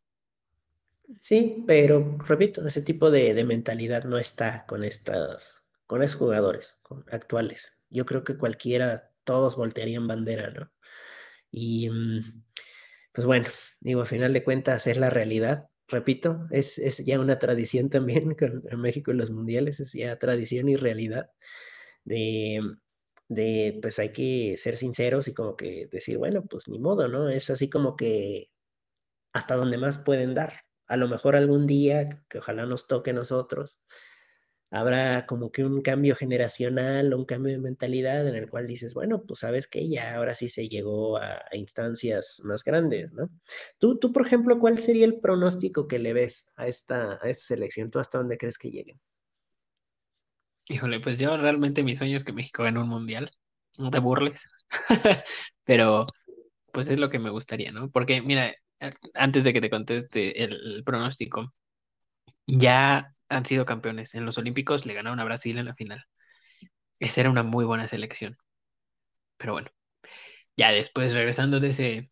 Sí, pero repito, ese tipo de, de mentalidad no está con estas, con esos jugadores actuales. Yo creo que cualquiera, todos voltearían bandera, ¿no? Y mm, pues bueno, digo, al final de cuentas es la realidad. Repito, es, es ya una tradición también con, en México en los mundiales, es ya tradición y realidad de, de, pues hay que ser sinceros y como que decir, bueno, pues ni modo, ¿no? Es así como que hasta donde más pueden dar. A lo mejor algún día, que ojalá nos toque a nosotros, habrá como que un cambio generacional un cambio de mentalidad en el cual dices, bueno, pues sabes que ya ahora sí se llegó a, a instancias más grandes, ¿no? Tú, tú, por ejemplo, ¿cuál sería el pronóstico que le ves a esta, a esta selección? ¿Tú hasta dónde crees que lleguen? Híjole, pues yo realmente mi sueño es que México gane un mundial. No te burles. Pero pues es lo que me gustaría, ¿no? Porque mira, a- antes de que te conteste el, pronóstico, ya han sido campeones. En los Olímpicos le ganaron a Brasil en la final. Esa era una muy buena selección. Pero bueno, ya después regresando de ese,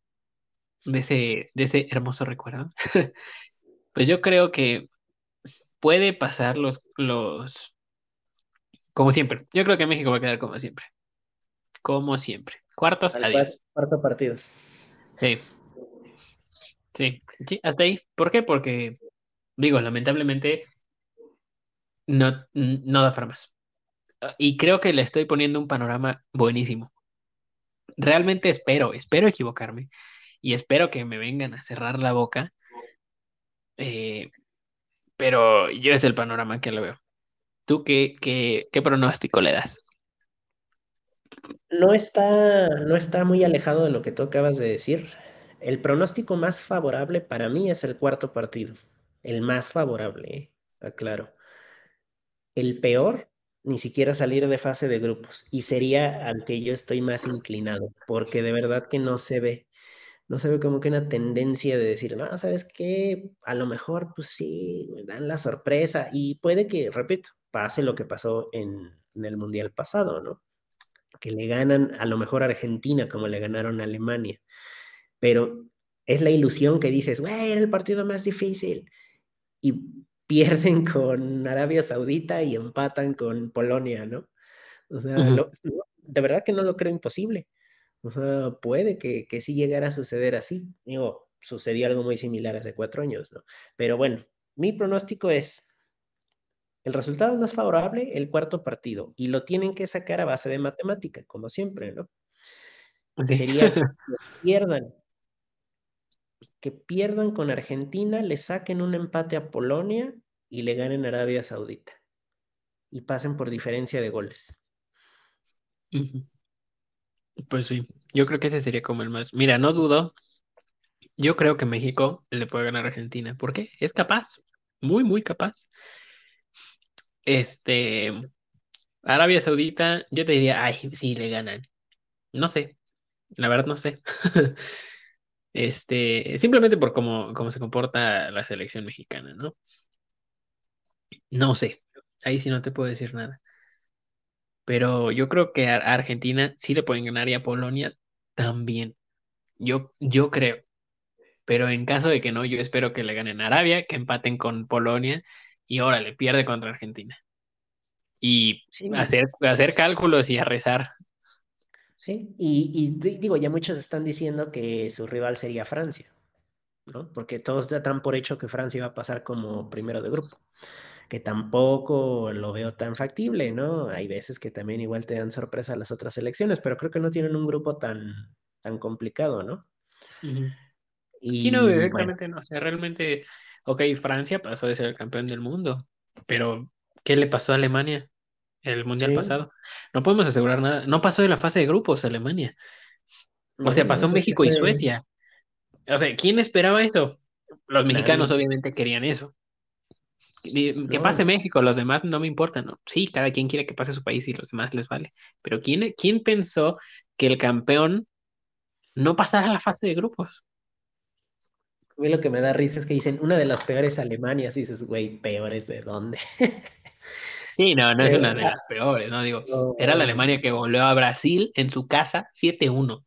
de ese, de ese hermoso recuerdo, pues yo creo que puede pasar los, los, como siempre. Yo creo que México va a quedar como siempre. Como siempre. Cuartos, Al adiós. cuarto partido. Sí. Sí, sí, hasta ahí. ¿Por qué? Porque, digo, lamentablemente no, no da para más. Y creo que le estoy poniendo un panorama buenísimo. Realmente espero, espero equivocarme y espero que me vengan a cerrar la boca, eh, pero yo es el panorama que lo veo. ¿Tú qué, qué, pronóstico le das? No está, no está muy alejado de lo que tú acabas de decir. El pronóstico más favorable para mí es el cuarto partido. El más favorable, ¿eh? aclaro. El peor, ni siquiera salir de fase de grupos. Y sería al que yo estoy más inclinado, porque de verdad que no se ve. No se ve como que una tendencia de decir, no, ¿sabes qué? A lo mejor, pues sí, me dan la sorpresa. Y puede que, repito, pase lo que pasó en, en el Mundial pasado, ¿no? que le ganan a lo mejor a Argentina como le ganaron a Alemania, pero es la ilusión que dices, güey, era el partido más difícil y pierden con Arabia Saudita y empatan con Polonia, ¿no? O sea, lo, de verdad que no lo creo imposible. O sea, puede que, que sí llegara a suceder así. Digo, sucedió algo muy similar hace cuatro años, ¿no? Pero bueno, mi pronóstico es el resultado no es favorable, el cuarto partido, y lo tienen que sacar a base de matemática, como siempre, ¿no? Sí. Sería que pierdan, que pierdan con Argentina, le saquen un empate a Polonia y le ganen a Arabia Saudita y pasen por diferencia de goles. Pues sí, yo creo que ese sería como el más. Mira, no dudo, yo creo que México le puede ganar a Argentina. ¿Por qué? Es capaz, muy, muy capaz. Este, Arabia Saudita, yo te diría, ay, sí, le ganan. No sé, la verdad no sé. Este, simplemente por cómo, cómo se comporta la selección mexicana, ¿no? No sé, ahí sí no te puedo decir nada. Pero yo creo que a Argentina sí le pueden ganar y a Polonia también. Yo, yo creo. Pero en caso de que no, yo espero que le ganen a Arabia, que empaten con Polonia y órale, pierde contra Argentina. Y Sí, hacer, hacer cálculos y a rezar. sí. Y, y di- digo, ya muchos están diciendo que su rival sería Francia, ¿no? Porque todos dan por hecho que Francia va a pasar como primero de grupo. Que tampoco lo veo tan factible, ¿no? Hay veces que también igual te dan sorpresa las otras selecciones, pero creo que no tienen un grupo tan, tan complicado, ¿no? Sí, no, bueno, exactamente no. O sea, realmente, ok, Francia pasó de ser el campeón del mundo, pero ¿qué le pasó a Alemania el mundial sí, pasado? No podemos asegurar nada. No pasó de la fase de grupos Alemania. O no, sea, no, pasó sí México y Suecia. O sea, ¿quién esperaba eso? Los mexicanos nadie, obviamente querían eso. Y Que pase. México, los demás no me importan, ¿no? Sí, cada quien quiere que pase su país y los demás les vale. Pero ¿quién, quién pensó que el campeón no pasara a la fase de grupos? A mí lo que me da risa es que dicen una de las peores Alemanias, y dices, güey, peores de dónde. Sí, no, no es una de las peores, ¿no? Digo, era la Alemania que goleó a Brasil en su casa 7-1.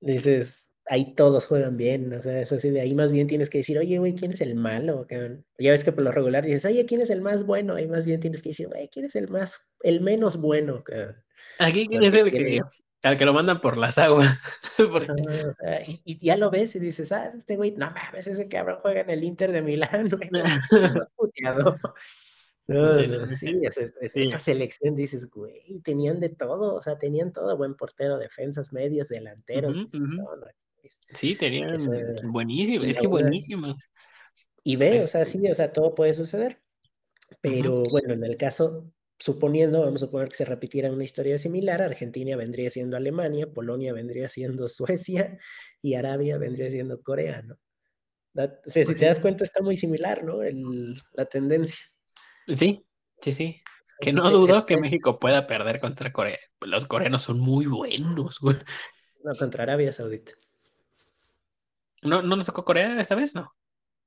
dices, ahí todos juegan bien, o sea, es así de ahí más bien tienes que decir, oye, güey, ¿quién es el malo? cabrón? Ya ves que por lo regular dices, oye, ¿quién es el más bueno? Ahí más bien tienes que decir, güey, ¿quién es el más, el menos bueno? cabrón? Aquí, ¿quién es el que, al que lo mandan por las aguas? o sea, y, y ya lo ves y dices, ah, este güey, no mames, ese cabrón juega en el Inter de Milán, güey, puteado. No, Sí, no, sí, es- es- sí. esa selección dices, güey, tenían de todo, o sea, tenían todo, buen portero, defensas, medios, delanteros, Ujú, dices, ujú. no, no, es- Sí, esa- tenían buenísimo, y es que aún buenísimo. Y ve, o sea, Este, sí, o sea, todo puede suceder. Pero bueno, en el caso, suponiendo, vamos a suponer que se repitiera una historia similar, Argentina vendría siendo Alemania, Polonia vendría siendo Suecia y Arabia vendría siendo Corea, ¿no? O sea, si pues te das cuenta, está muy similar, ¿no? El- la tendencia. Sí, sí, sí. Que no dudo que puede- México pueda perder contra Corea. Los coreanos son muy buenos, güey. no, contra Arabia Saudita. ¿No, no nos tocó Corea esta vez? No.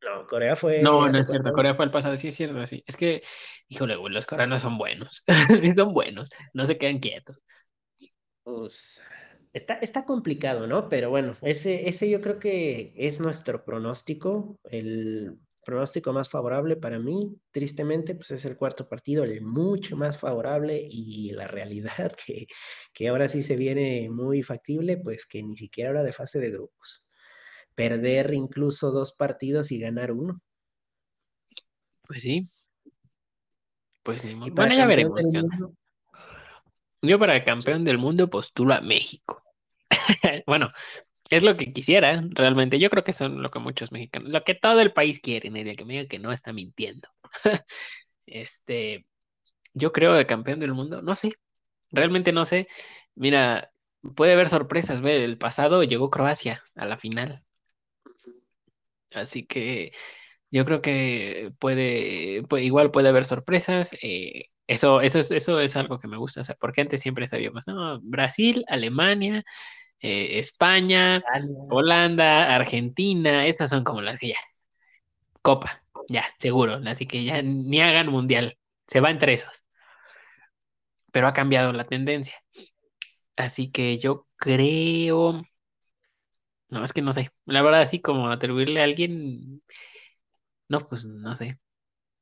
No, Corea fue No, no es cierto. Corea fue el pasado, sí es cierto, sí. Es que, híjole, güey, los coreanos son buenos. Sí son buenos. No se quedan quietos. Pues está, está complicado, ¿no? Pero bueno, ese, ese yo creo que es nuestro pronóstico. El pronóstico más favorable para mí, tristemente, pues es el cuarto partido, el mucho más favorable y la realidad que, que ahora sí se viene muy factible, pues que ni siquiera ahora de fase de grupos. Perder incluso dos partidos y ganar uno. Pues sí. Pues ni modo. Bueno, ya veremos mundo, Yo para campeón del mundo postulo a México. Bueno, es lo que quisiera, realmente. Yo creo que son lo que muchos mexicanos, lo que todo el país quiere, el que me diga que no está mintiendo. Este, yo creo de campeón del mundo, no sé, realmente no sé. Mira, puede haber sorpresas, ve, el pasado llegó Croacia a la final. Así que yo creo que puede, puede- igual puede haber sorpresas. eh, eso, eso es, eso es algo que me gusta, o sea, porque antes siempre sabíamos, ¿no? Brasil, Alemania, eh, España, Holanda, Argentina, esas son como las que ya, Copa, ya, seguro, así que ya ni hagan mundial, se va entre esos. Pero ha cambiado la tendencia. Así que yo creo, no, es que no sé, la verdad, así como atribuirle a alguien, no, pues no sé,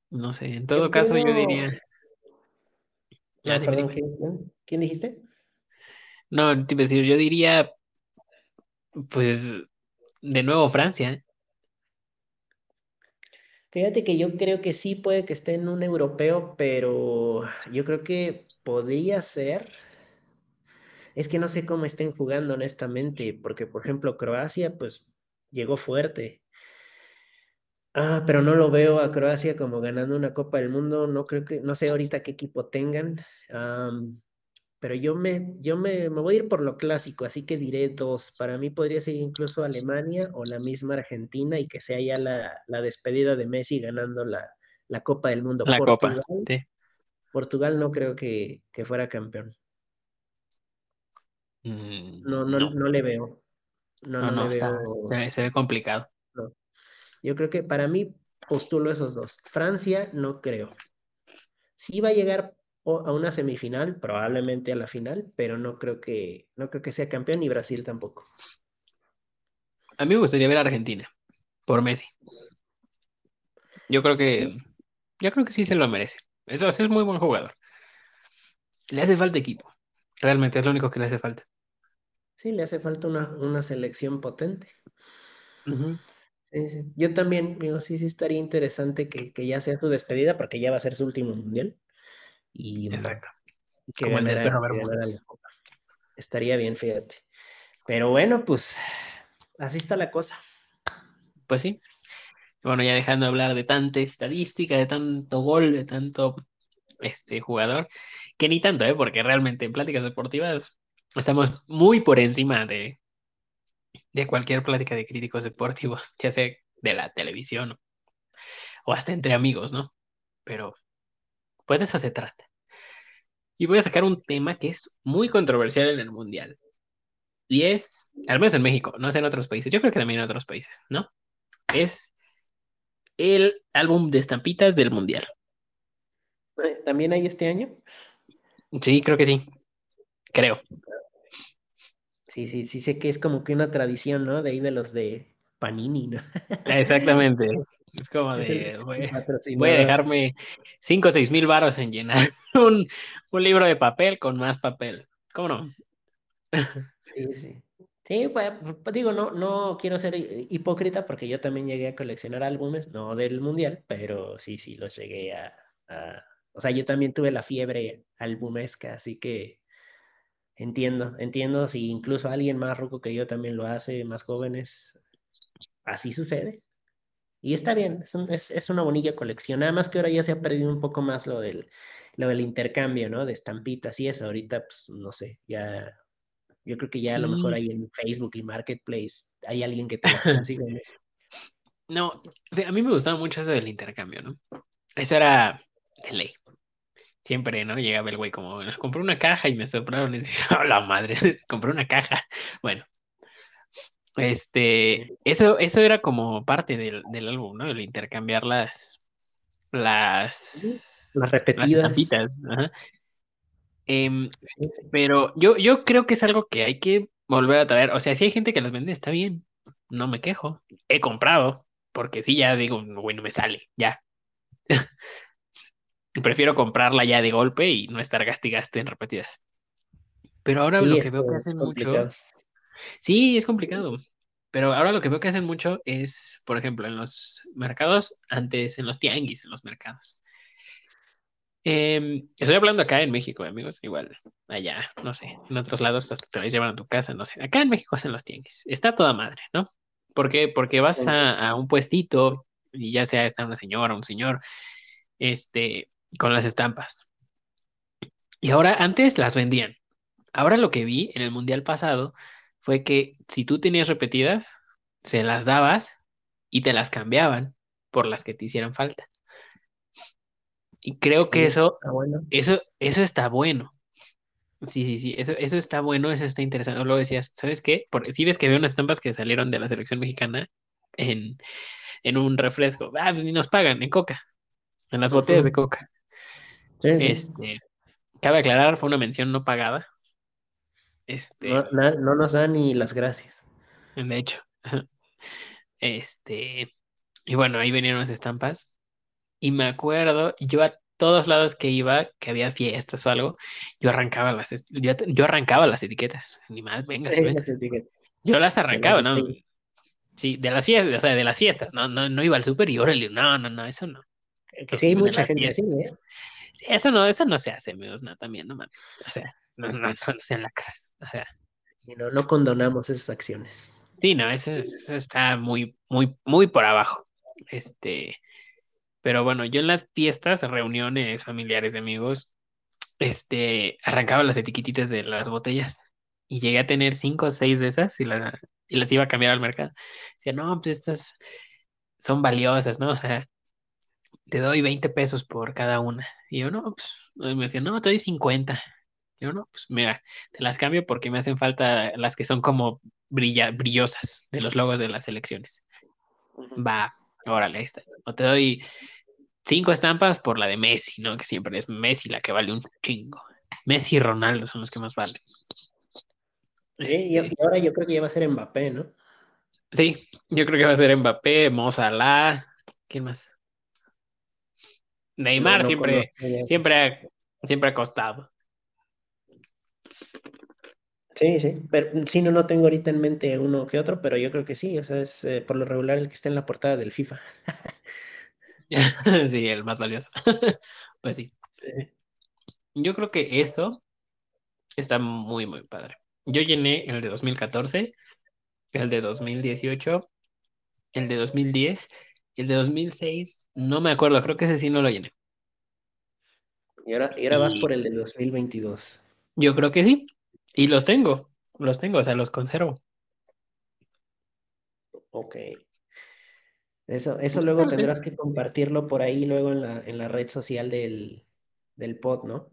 no sé, en todo caso yo diría, perdón, dime. ¿quién, quién dijiste? No, te iba a decir, yo diría, pues, de nuevo Francia. Fíjate que yo creo que sí puede que esté en un europeo, pero yo creo que podría ser. Es que no sé cómo estén jugando honestamente, porque por ejemplo Croacia pues llegó fuerte. Ah, pero no lo veo a Croacia como ganando una Copa del Mundo. No creo que, no sé ahorita qué equipo tengan. pero yo me, yo me, me voy a ir por lo clásico, así que diré dos. Para mí podría ser incluso Alemania o la misma Argentina y que sea ya la, la despedida de Messi ganando la, la Copa del Mundo. La Copa, Portugal, sí. Portugal no creo que, que fuera campeón. Mm, No, no, no, no le veo. No, no, no le está, veo. se, ve- se ve complicado. Yo creo que para mí postulo esos dos. Francia, no creo. Sí va a llegar a una semifinal, probablemente a la final, pero no creo que, no creo que sea campeón ni Brasil tampoco. A mí me gustaría ver a Argentina por Messi. Yo creo que, Sí, yo creo que sí se lo merece. Eso, es muy buen jugador. Le hace falta equipo. Realmente es lo único que le hace falta. Sí, le hace falta una, una selección potente. Ujú, Sí, sí. Yo también, digo, sí, sí estaría interesante que, que ya sea su despedida, porque ya va a ser su último mundial y Exacto. que Como el del perro ganara. Estaría bien, fíjate. Pero bueno, pues así está la cosa. Pues sí. Bueno, ya dejando de hablar de tanta estadística, de tanto gol, de tanto este jugador, que ni tanto, ¿eh? Porque realmente en pláticas deportivas estamos muy por encima de, de cualquier plática de críticos deportivos, ya sea de la televisión o hasta entre amigos, ¿no? Pero pues de eso se trata. Y voy a sacar un tema que es muy controversial en el mundial. Y es, al menos en México, no sé en otros países, yo creo que también en otros países, ¿no? Es el álbum de estampitas del mundial. ¿También hay este año? Sí, creo que sí, creo. Sí, sí, sí sé que es como que una tradición, ¿no? De ahí de los de Panini, ¿no? Exactamente. Es como de, voy, voy a dejarme 5 o 6 mil varos en llenar un, un libro de papel con más papel. ¿Cómo no? Sí, sí. Sí, pues, digo, no, no quiero ser hipócrita porque yo también llegué a coleccionar álbumes, no del mundial, pero sí, sí, los llegué a, a- O sea, yo también tuve la fiebre albumesca, así que entiendo, entiendo si incluso alguien más ruco que yo también lo hace, más jóvenes, así sucede. Y está bien, es, un- es, es una bonita colección. Nada más que ahora ya se ha perdido un poco más lo del, lo del intercambio, ¿no? De estampitas y eso. Ahorita, pues, no sé, ya, yo creo que ya a lo mejor ahí en Facebook y Marketplace hay alguien que te las consiga. ¿no? A mí me gustaba mucho eso del intercambio, ¿no? Eso era de ley. Siempre, ¿no? Llegaba el güey como, compré una caja y me soplaron y decía, "A la madre, compré una caja. Bueno, este, eso, eso era como parte del, del álbum, ¿no? El intercambiar las, las, Las las repetidas. estampitas. ajá. Em, sí. pero yo, yo creo que es algo que hay que volver a traer. O sea, si hay gente que las vende, está bien. No me quejo. He comprado, porque sí, ya digo, güey, no me sale, ya. Prefiero comprarla ya de golpe y no estar gastigaste en repetidas. Pero ahora Sí, lo que veo que hacen mucho, sí, es complicado. Pero ahora lo que veo que hacen mucho es, por ejemplo, en los mercados, antes en los tianguis, en los mercados. Em, estoy hablando acá en México, amigos, igual allá, no sé, en otros lados hasta te los llevan a tu casa, no sé. Acá en México hacen los tianguis. Está toda madre, ¿no? ¿Por qué? Porque vas a, a un puestito y ya sea está una señora, un señor, este, con las estampas. Y ahora, antes las vendían. Ahora lo que vi en el mundial pasado fue que si tú tenías repetidas, se las dabas y te las cambiaban por las que te hicieran falta. Y creo que Sí, eso, bueno. eso, eso está bueno. Sí, sí, sí, eso, eso está bueno, eso está interesante. Luego decías, ¿sabes qué? Porque si ves que había unas estampas que salieron de la selección mexicana en, en un refresco. Ah, pues ni nos pagan en Coca, en las botellas de. Coca. Sí, sí. Este, cabe aclarar, fue una mención no pagada. Este, No, na- no nos dan ni las gracias. de hecho. Este, y bueno, ahí venían unas estampas. Y me acuerdo, yo a todos lados que iba, que había fiestas o algo, yo arrancaba las, yo, yo arrancaba las etiquetas. Ni más, vengas, Sí, las Yo las las arrancaba, ¿no? Sí, de las fiestas, o sea, de las fiestas, no, no, no iba al súper y órale, no, no, no, eso no. Que sí hay De mucha las gente así. ¿eh? Eso no, eso no se hace, amigos, no, también, no mames. O sea, no, no, no, no sean lacras. O sea, Y no, no condonamos esas acciones. sí, no, eso, eso está muy, muy, muy por abajo. Este, pero bueno, yo en las fiestas, reuniones familiares de amigos, este, arrancaba las etiquetitas de las botellas y llegué a tener cinco o seis de esas y, la- y las iba a cambiar al mercado. Decía, no, pues estas son valiosas, ¿no? O sea, te doy 20 pesos por cada una. Y yo, no, pues, me decía, no, te doy 50. Y yo, no, pues mira, te las cambio porque me hacen falta las que son como brilla, brillosas de los logos de las elecciones. Va, órale, está. O te doy cinco estampas por la de Messi, ¿no? Que siempre es Messi la que vale un chingo. Messi y Ronaldo son los que más valen. Este, y ahora yo creo que ya va a ser Mbappé, ¿no? sí, yo creo que va a ser Mbappé, Mo Salah, ¿quién más? Neymar no siempre, siempre ha, siempre ha costado. Sí, sí, pero sí, no, no tengo ahorita en mente uno que otro, pero yo creo que sí, o sea, es eh, por lo regular el que está en la portada del FIFA. Sí, el más valioso. Pues sí, Sí. yo creo que eso está muy, muy padre. Yo llené el de 2014, el de 2018, el de 2010 y el de 2006. No me acuerdo, creo que ese sí no lo llené. Y ahora, y ahora vas por el de 2022. yo creo que sí. Y los tengo, los tengo, o sea, los conservo. Ok. Eso, eso luego tendrás que compartirlo por ahí luego en la, en la red social del, del pod, ¿no?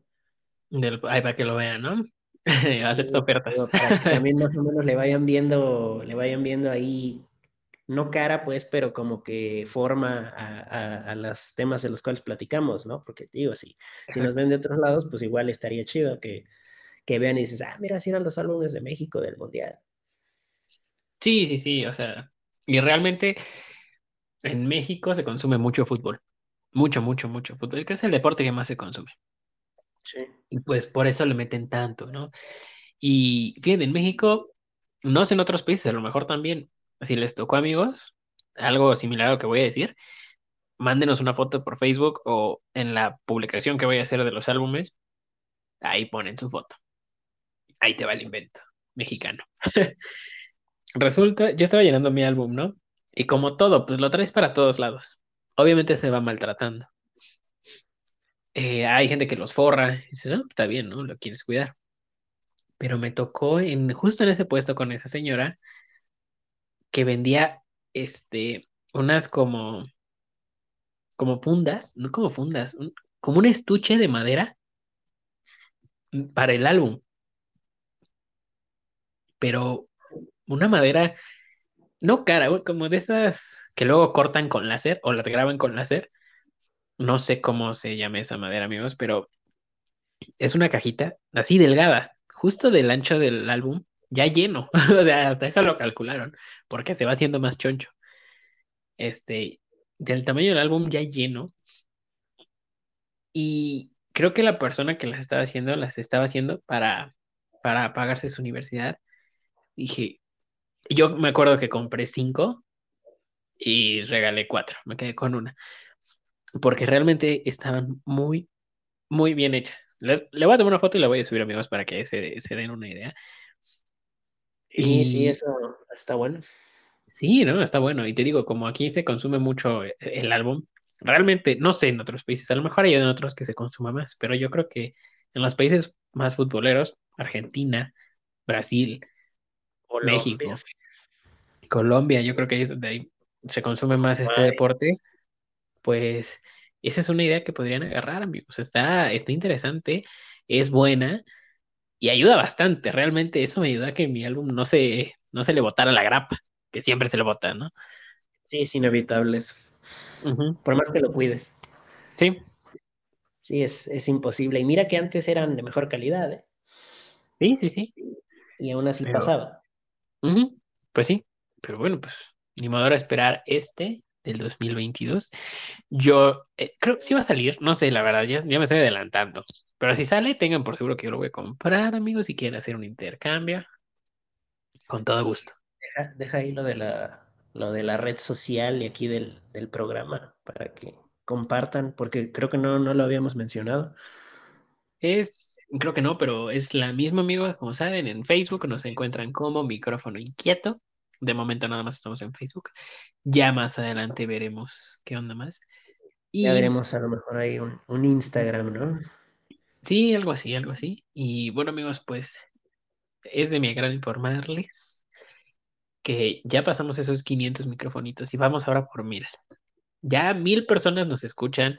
Del, ay, para que lo vean, ¿no? Acepto ofertas. digo, para que también más o menos le vayan viendo, le vayan viendo ahí, no cara pues, pero como que forma a, a, a los temas de los cuales platicamos, ¿no? Porque digo, si, si nos ven de otros lados, pues igual estaría chido que, que vean y dices, ah, mira, si eran los álbumes de México del Mundial. Sí, sí, sí, o sea, y realmente en México se consume mucho fútbol. Mucho, mucho, mucho fútbol, que es el deporte que más se consume. Sí. Y pues por eso le meten tanto, ¿no? Y fíjense, en México, no sé en otros países, a lo mejor también, si les tocó amigos, algo similar a lo que voy a decir, mándenos una foto por Facebook o en la publicación que voy a hacer de los álbumes, ahí ponen su foto. Ahí te va el invento mexicano. Resulta, yo estaba llenando mi álbum, ¿no? Y como todo, pues lo traes para todos lados. Obviamente se va maltratando. Eh, hay gente que los forra, y dices, no, está bien, ¿no? Lo quieres cuidar. Pero me tocó en, justo en ese puesto con esa señora que vendía este, unas como, como fundas, no como fundas, un- como un estuche de madera para el álbum, pero una madera no cara, como de esas que luego cortan con láser o las graban con láser. No sé cómo se llama esa madera, amigos, pero es una cajita así delgada, justo del ancho del álbum, ya lleno. O sea, hasta eso lo calcularon, porque se va haciendo más choncho. Este, del tamaño del álbum ya lleno. Y creo que la persona que las estaba haciendo, las estaba haciendo para, para pagarse su universidad. Dije, Yo me acuerdo que compré cinco y regalé cuatro, me quedé con una, porque realmente estaban muy, muy bien hechas. Le, le voy a tomar una foto y la voy a subir, amigos, para que se, se den una idea. Sí, sí, Y eso está bueno. sí, ¿no? Está bueno. Y te digo, como aquí se consume mucho e- el álbum, realmente, no sé en otros países, a lo mejor hay en otros que se consuma más, pero yo creo que en los países más futboleros, Argentina, Brasil, Colombia. México, Colombia, yo creo que ahí es donde hay- se consume más este deporte, pues esa es una idea que podrían agarrar, amigos. Está, está interesante, es buena y ayuda bastante. Realmente eso me ayuda a que mi álbum no se, no se le botara la grapa, que siempre se le bota, ¿no? Sí, es inevitable eso. Por más que lo cuides. Sí, Sí, es, es imposible. Y mira que antes eran de mejor calidad, ¿eh? sí, sí, sí. Y aún así Pero, pasaba. Pues sí, pero bueno, pues ni modo ahora esperar este del 2022. Yo eh, creo que sí va a salir, no sé, la verdad, ya, ya me estoy adelantando. Pero si sale, tengan por seguro que yo lo voy a comprar, amigos, si quieren hacer un intercambio, con todo gusto. deja, deja ahí lo de la, lo de la red social y aquí del, del programa para que compartan, porque creo que no, no lo habíamos mencionado. Es, creo que no, pero es la misma, amigos, como saben, en Facebook nos encuentran como micrófono inquieto. De momento nada más estamos en Facebook. Ya más adelante veremos qué onda más. Ya Y veremos a lo mejor ahí un, un Instagram, ¿no? Sí, algo así, algo así. Y bueno, amigos, pues es de mi agrado informarles que ya pasamos esos 500 microfonitos y vamos ahora por mil. Ya mil personas nos escuchan.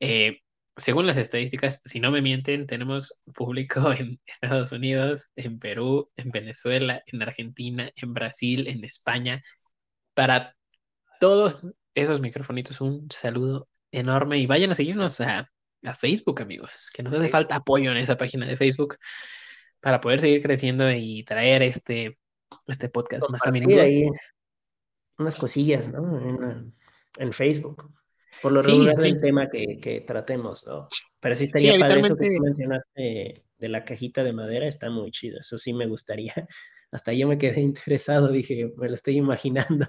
Eh, según las estadísticas, si no me mienten, tenemos público en Estados Unidos, en Perú, en Venezuela, en Argentina, en Brasil, en España. Para todos esos microfonitos, un saludo enorme y vayan a seguirnos a, a Facebook, amigos, que nos hace falta apoyo en esa página de Facebook para poder seguir creciendo y traer este, este podcast más a menudo. ahí unas cosillas, ¿no? En, en Facebook. Por lo Sí, regular sí, del tema que, que tratemos, ¿no? Pero sí sí, estaría padre eso que tú mencionaste de la cajita de madera, está muy chido, eso sí me gustaría. Hasta yo me quedé interesado, dije, me lo estoy imaginando.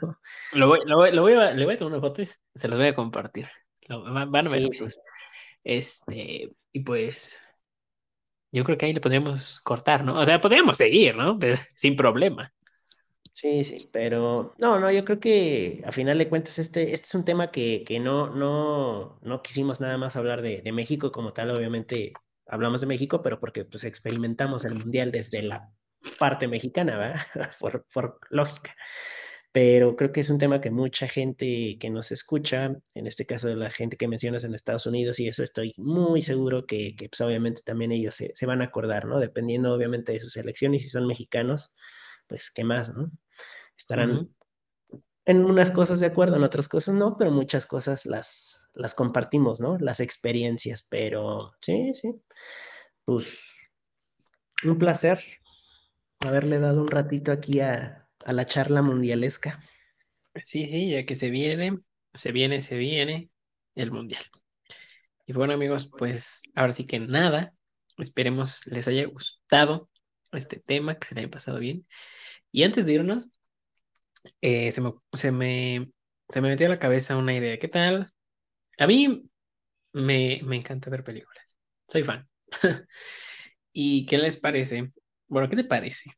Lo voy, lo voy, lo voy a, le voy a tomar una foto y se los voy a compartir. Lo- van, a ver. Este, y pues yo creo que ahí le podríamos cortar, ¿no? O sea, podríamos seguir, ¿no? Pero sin problema. sí, sí, pero no, no, yo creo que a final de cuentas este, este es un tema que, que no, no, no quisimos nada más hablar de, de México como tal, obviamente hablamos de México, pero porque pues experimentamos el mundial desde la parte mexicana, ¿verdad? Por, por lógica. Pero creo que es un tema que mucha gente que nos escucha, en este caso la gente que mencionas en Estados Unidos, y eso estoy muy seguro que, que pues obviamente también ellos se, se, van a acordar, ¿no? Dependiendo obviamente de sus elecciones, si son mexicanos, pues qué más, ¿no? Estarán en unas cosas de acuerdo, en otras cosas no, pero muchas cosas las, las compartimos, ¿no? Las experiencias, pero sí, sí, pues un placer haberle dado un ratito aquí a, a la charla mundialesca. Sí, sí, ya que se viene, se viene, se viene el mundial. Y bueno, amigos, pues ahora sí que nada. Esperemos les haya gustado este tema, que se le haya pasado bien. Y antes de irnos, eh, se me, se me, se me metió a la cabeza una idea. ¿Qué tal? A mí me, me encanta ver películas. Soy fan. ¿Y qué les parece? Bueno, ¿qué te parece?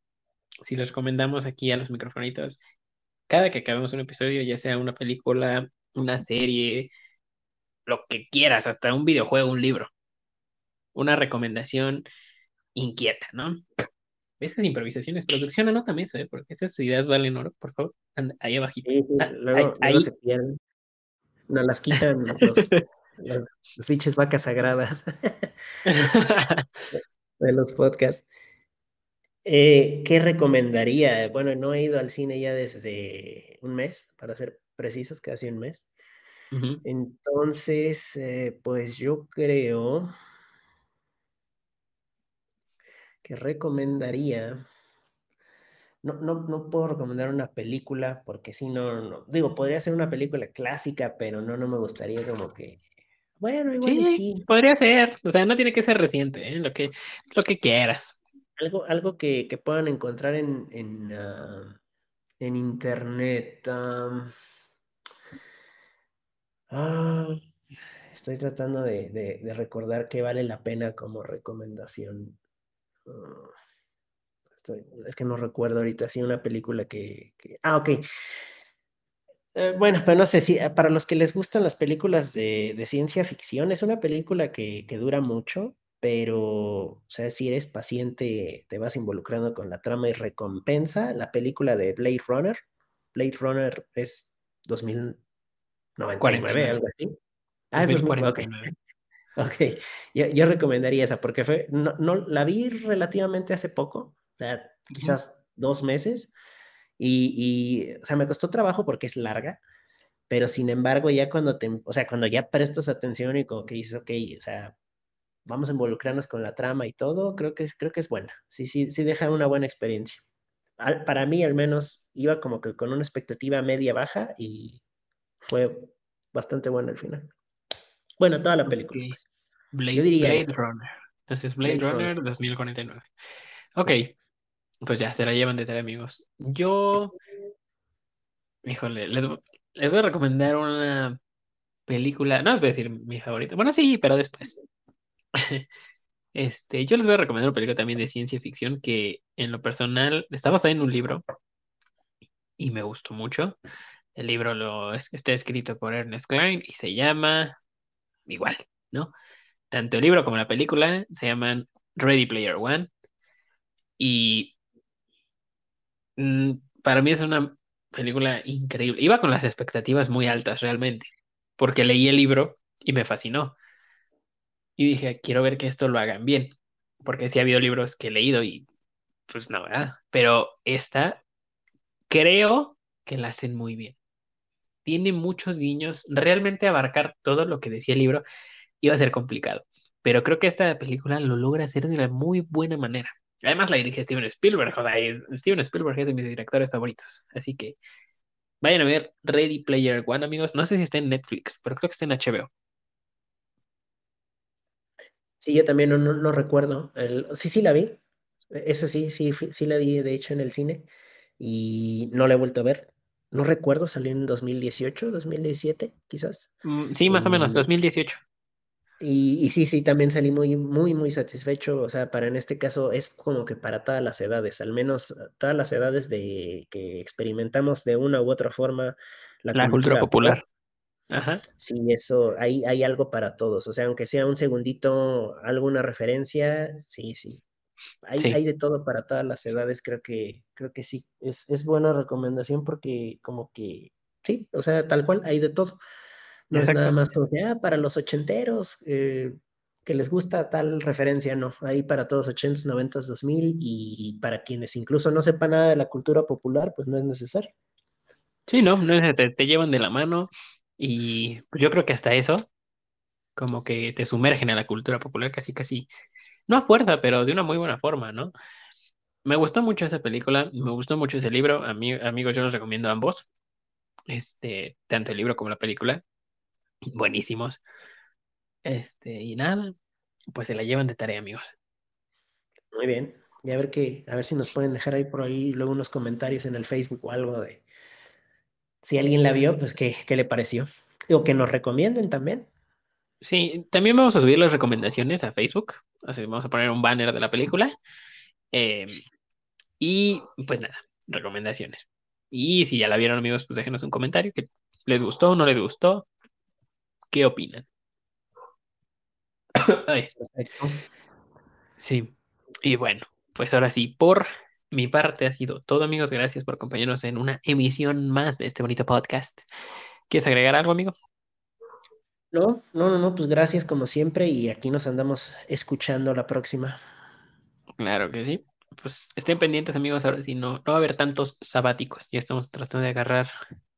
Si les recomendamos aquí a los microfonitos, cada que acabemos un episodio, ya sea una película, una serie, lo que quieras, hasta un videojuego, un libro, una recomendación inquieta, ¿no? Esas improvisaciones, producción, anótame eso, ¿eh? porque esas ideas valen oro, por favor. Anda, ahí abajito. Sí, sí, Ah, ahí, luego, luego se ahí. pierden. Nos las quitan los, los, los biches vacas sagradas de los podcasts. Eh, ¿qué recomendaría? Bueno, no he ido al cine ya desde un mes, para ser precisos, casi un mes. Entonces, eh, pues yo creo que recomendaría. No, no, no puedo recomendar una película porque si no, no, digo, podría ser una película clásica, pero no, no me gustaría como que, bueno, igual sí, podría ser. O sea, no tiene que ser reciente, ¿eh? Lo que, lo que quieras. Algo, algo que, que puedan encontrar en, en, uh, En internet. ah, estoy tratando de, de- recordar qué vale la pena como recomendación. Ah, es que no recuerdo ahorita, sí, una película que, Ah, ok. Eh, bueno, pero no sé si para los que les gustan las películas de, de ciencia ficción, es una película que, que dura mucho, pero, o sea, si eres paciente, te vas involucrando con la trama y recompensa. La película de Blade Runner. Blade Runner es dos mil noventa y cuarenta y nueve, nueve algo así. Ah, es mil 2000, cuarenta ok, y nueve ok. Yo, yo recomendaría esa porque fue, no, no, la vi relativamente hace poco, o sea, quizás dos meses, y, y, o sea, me costó trabajo porque es larga pero sin embargo, ya cuando te, o sea, cuando ya prestas atención y como que dices, ok, o sea, vamos a involucrarnos con la trama y todo, creo que es, creo que es buena. Sí, sí, sí deja una buena experiencia. Al- para mí, al menos, iba como que con una expectativa media baja y fue bastante buena al final. Bueno, toda la película, pues. Yo Blade, diría Blade Runner. Entonces, Blade Blade Runner. Runner dos mil cuarenta y nueve Ok, Sí. pues ya, se la llevan de tarea, amigos. Yo, híjole, les, les voy a recomendar una película. No les voy a decir mi favorita. Bueno, sí, pero después. Este, yo les voy a recomendar una película también de ciencia ficción que en lo personal está basada en un libro y me gustó mucho. El libro lo, es- está escrito por Ernest Cline y se llama igual, ¿no? Tanto el libro como la película se llaman Ready Player One y mm, para mí es una película increíble. Iba con las expectativas muy altas realmente, porque leí el libro y me fascinó y dije, quiero ver que esto lo hagan bien, porque sí ha habido libros que he leído y pues no, ¿verdad? Pero esta creo que la hacen muy bien. Tiene muchos guiños. Realmente abarcar todo lo que decía el libro iba a ser complicado. Pero creo que esta película lo logra hacer de una muy buena manera. Además la dirige Steven Spielberg. O Steven Spielberg es de mis directores favoritos. Así que vayan a ver Ready Player One, amigos. No sé si está en Netflix, pero creo que está en HBO. Sí, yo también no, no, no recuerdo. El, sí, sí la vi. E, Eso sí, sí, sí la vi, de hecho, en el cine y no la he vuelto a ver. No recuerdo, salió en 2018, 2017, quizás. Mm, sí, más o menos, Y, 2018. y, y sí, sí, también salí muy, muy, muy satisfecho. O sea, para en este caso es como que para todas las edades, al menos todas las edades de que experimentamos de una u otra forma la La cultura cultura pop. popular. Ajá. Sí, eso, hay, hay algo para todos. O sea, aunque sea un segundito, alguna referencia, sí, sí, hay, Sí, hay de todo para todas las edades, creo que, creo que sí, es, es buena recomendación porque como que, sí, o sea, tal cual, hay de todo. No es nada más como que, ah, para los ochenteros, eh, que les gusta tal referencia, no, hay para todos ochentas, noventas, dos mil, y para quienes incluso no sepan nada de la cultura popular, pues no es necesario. Sí, no, no es este, te llevan de la mano y pues yo creo que hasta eso, como que te sumergen a la cultura popular casi, casi, no a fuerza, pero de una muy buena forma, ¿no? Me gustó mucho esa película, me gustó mucho ese libro. A mí, amigos, yo los recomiendo ambos, este, tanto el libro como la película, buenísimos. Este, y nada, pues se la llevan de tarea, amigos. Muy bien. Y a ver qué, a ver si nos pueden dejar ahí por ahí luego unos comentarios en el Facebook o algo de si alguien la vio, pues qué, qué le pareció. O que nos recomienden también. Sí, también vamos a subir las recomendaciones a Facebook, así vamos a poner un banner de la película. eh, y pues nada, recomendaciones. Y si ya la vieron, amigos, pues déjenos un comentario que les gustó, no les gustó, qué opinan. Ay, sí, y bueno, pues ahora sí, por mi parte ha sido todo, amigos. Gracias por acompañarnos en una emisión más de este bonito podcast. ¿Quieres agregar algo, amigo? No, no, no, no, pues gracias como siempre y aquí nos andamos escuchando la próxima. Claro que sí. Pues estén pendientes, amigos. Ahora sí, no, no va a haber tantos sabáticos. Ya estamos tratando de agarrar,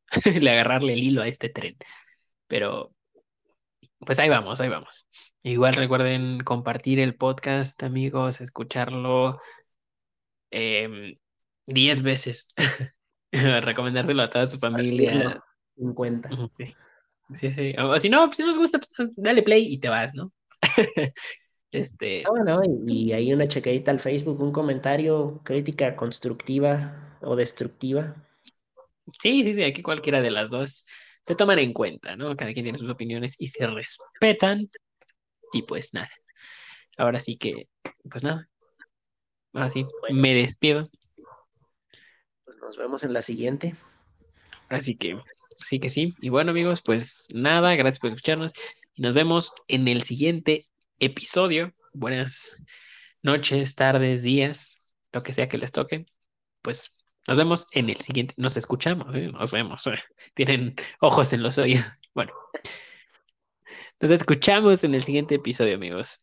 de agarrarle el hilo a este tren. Pero, pues ahí vamos, ahí vamos. Igual recuerden compartir el podcast, amigos, escucharlo em, 10 veces. Recomendárselo a toda su familia. Partirlo 50. Ujú, Sí, sí, sí. O si no, pues, si no nos gusta, pues dale play y te vas, ¿no? Este, Ah, no, y, y ahí una chequadita al Facebook, un comentario, crítica constructiva o destructiva. Sí, sí, sí, aquí cualquiera de las dos se toman en cuenta, ¿no? Cada quien tiene sus opiniones y se respetan. Y pues nada. Ahora sí que, pues nada. Ahora sí, Bueno, me despido. pues nos vemos en la siguiente. Así que sí que sí. Y bueno, amigos, pues nada, gracias por escucharnos. Y nos vemos en el siguiente episodio. Buenas noches, tardes, días, lo que sea que les toque. Pues nos vemos en el siguiente. Nos escuchamos, ¿eh? nos vemos. Tienen ojos en los oídos. Bueno, nos escuchamos en el siguiente episodio, amigos.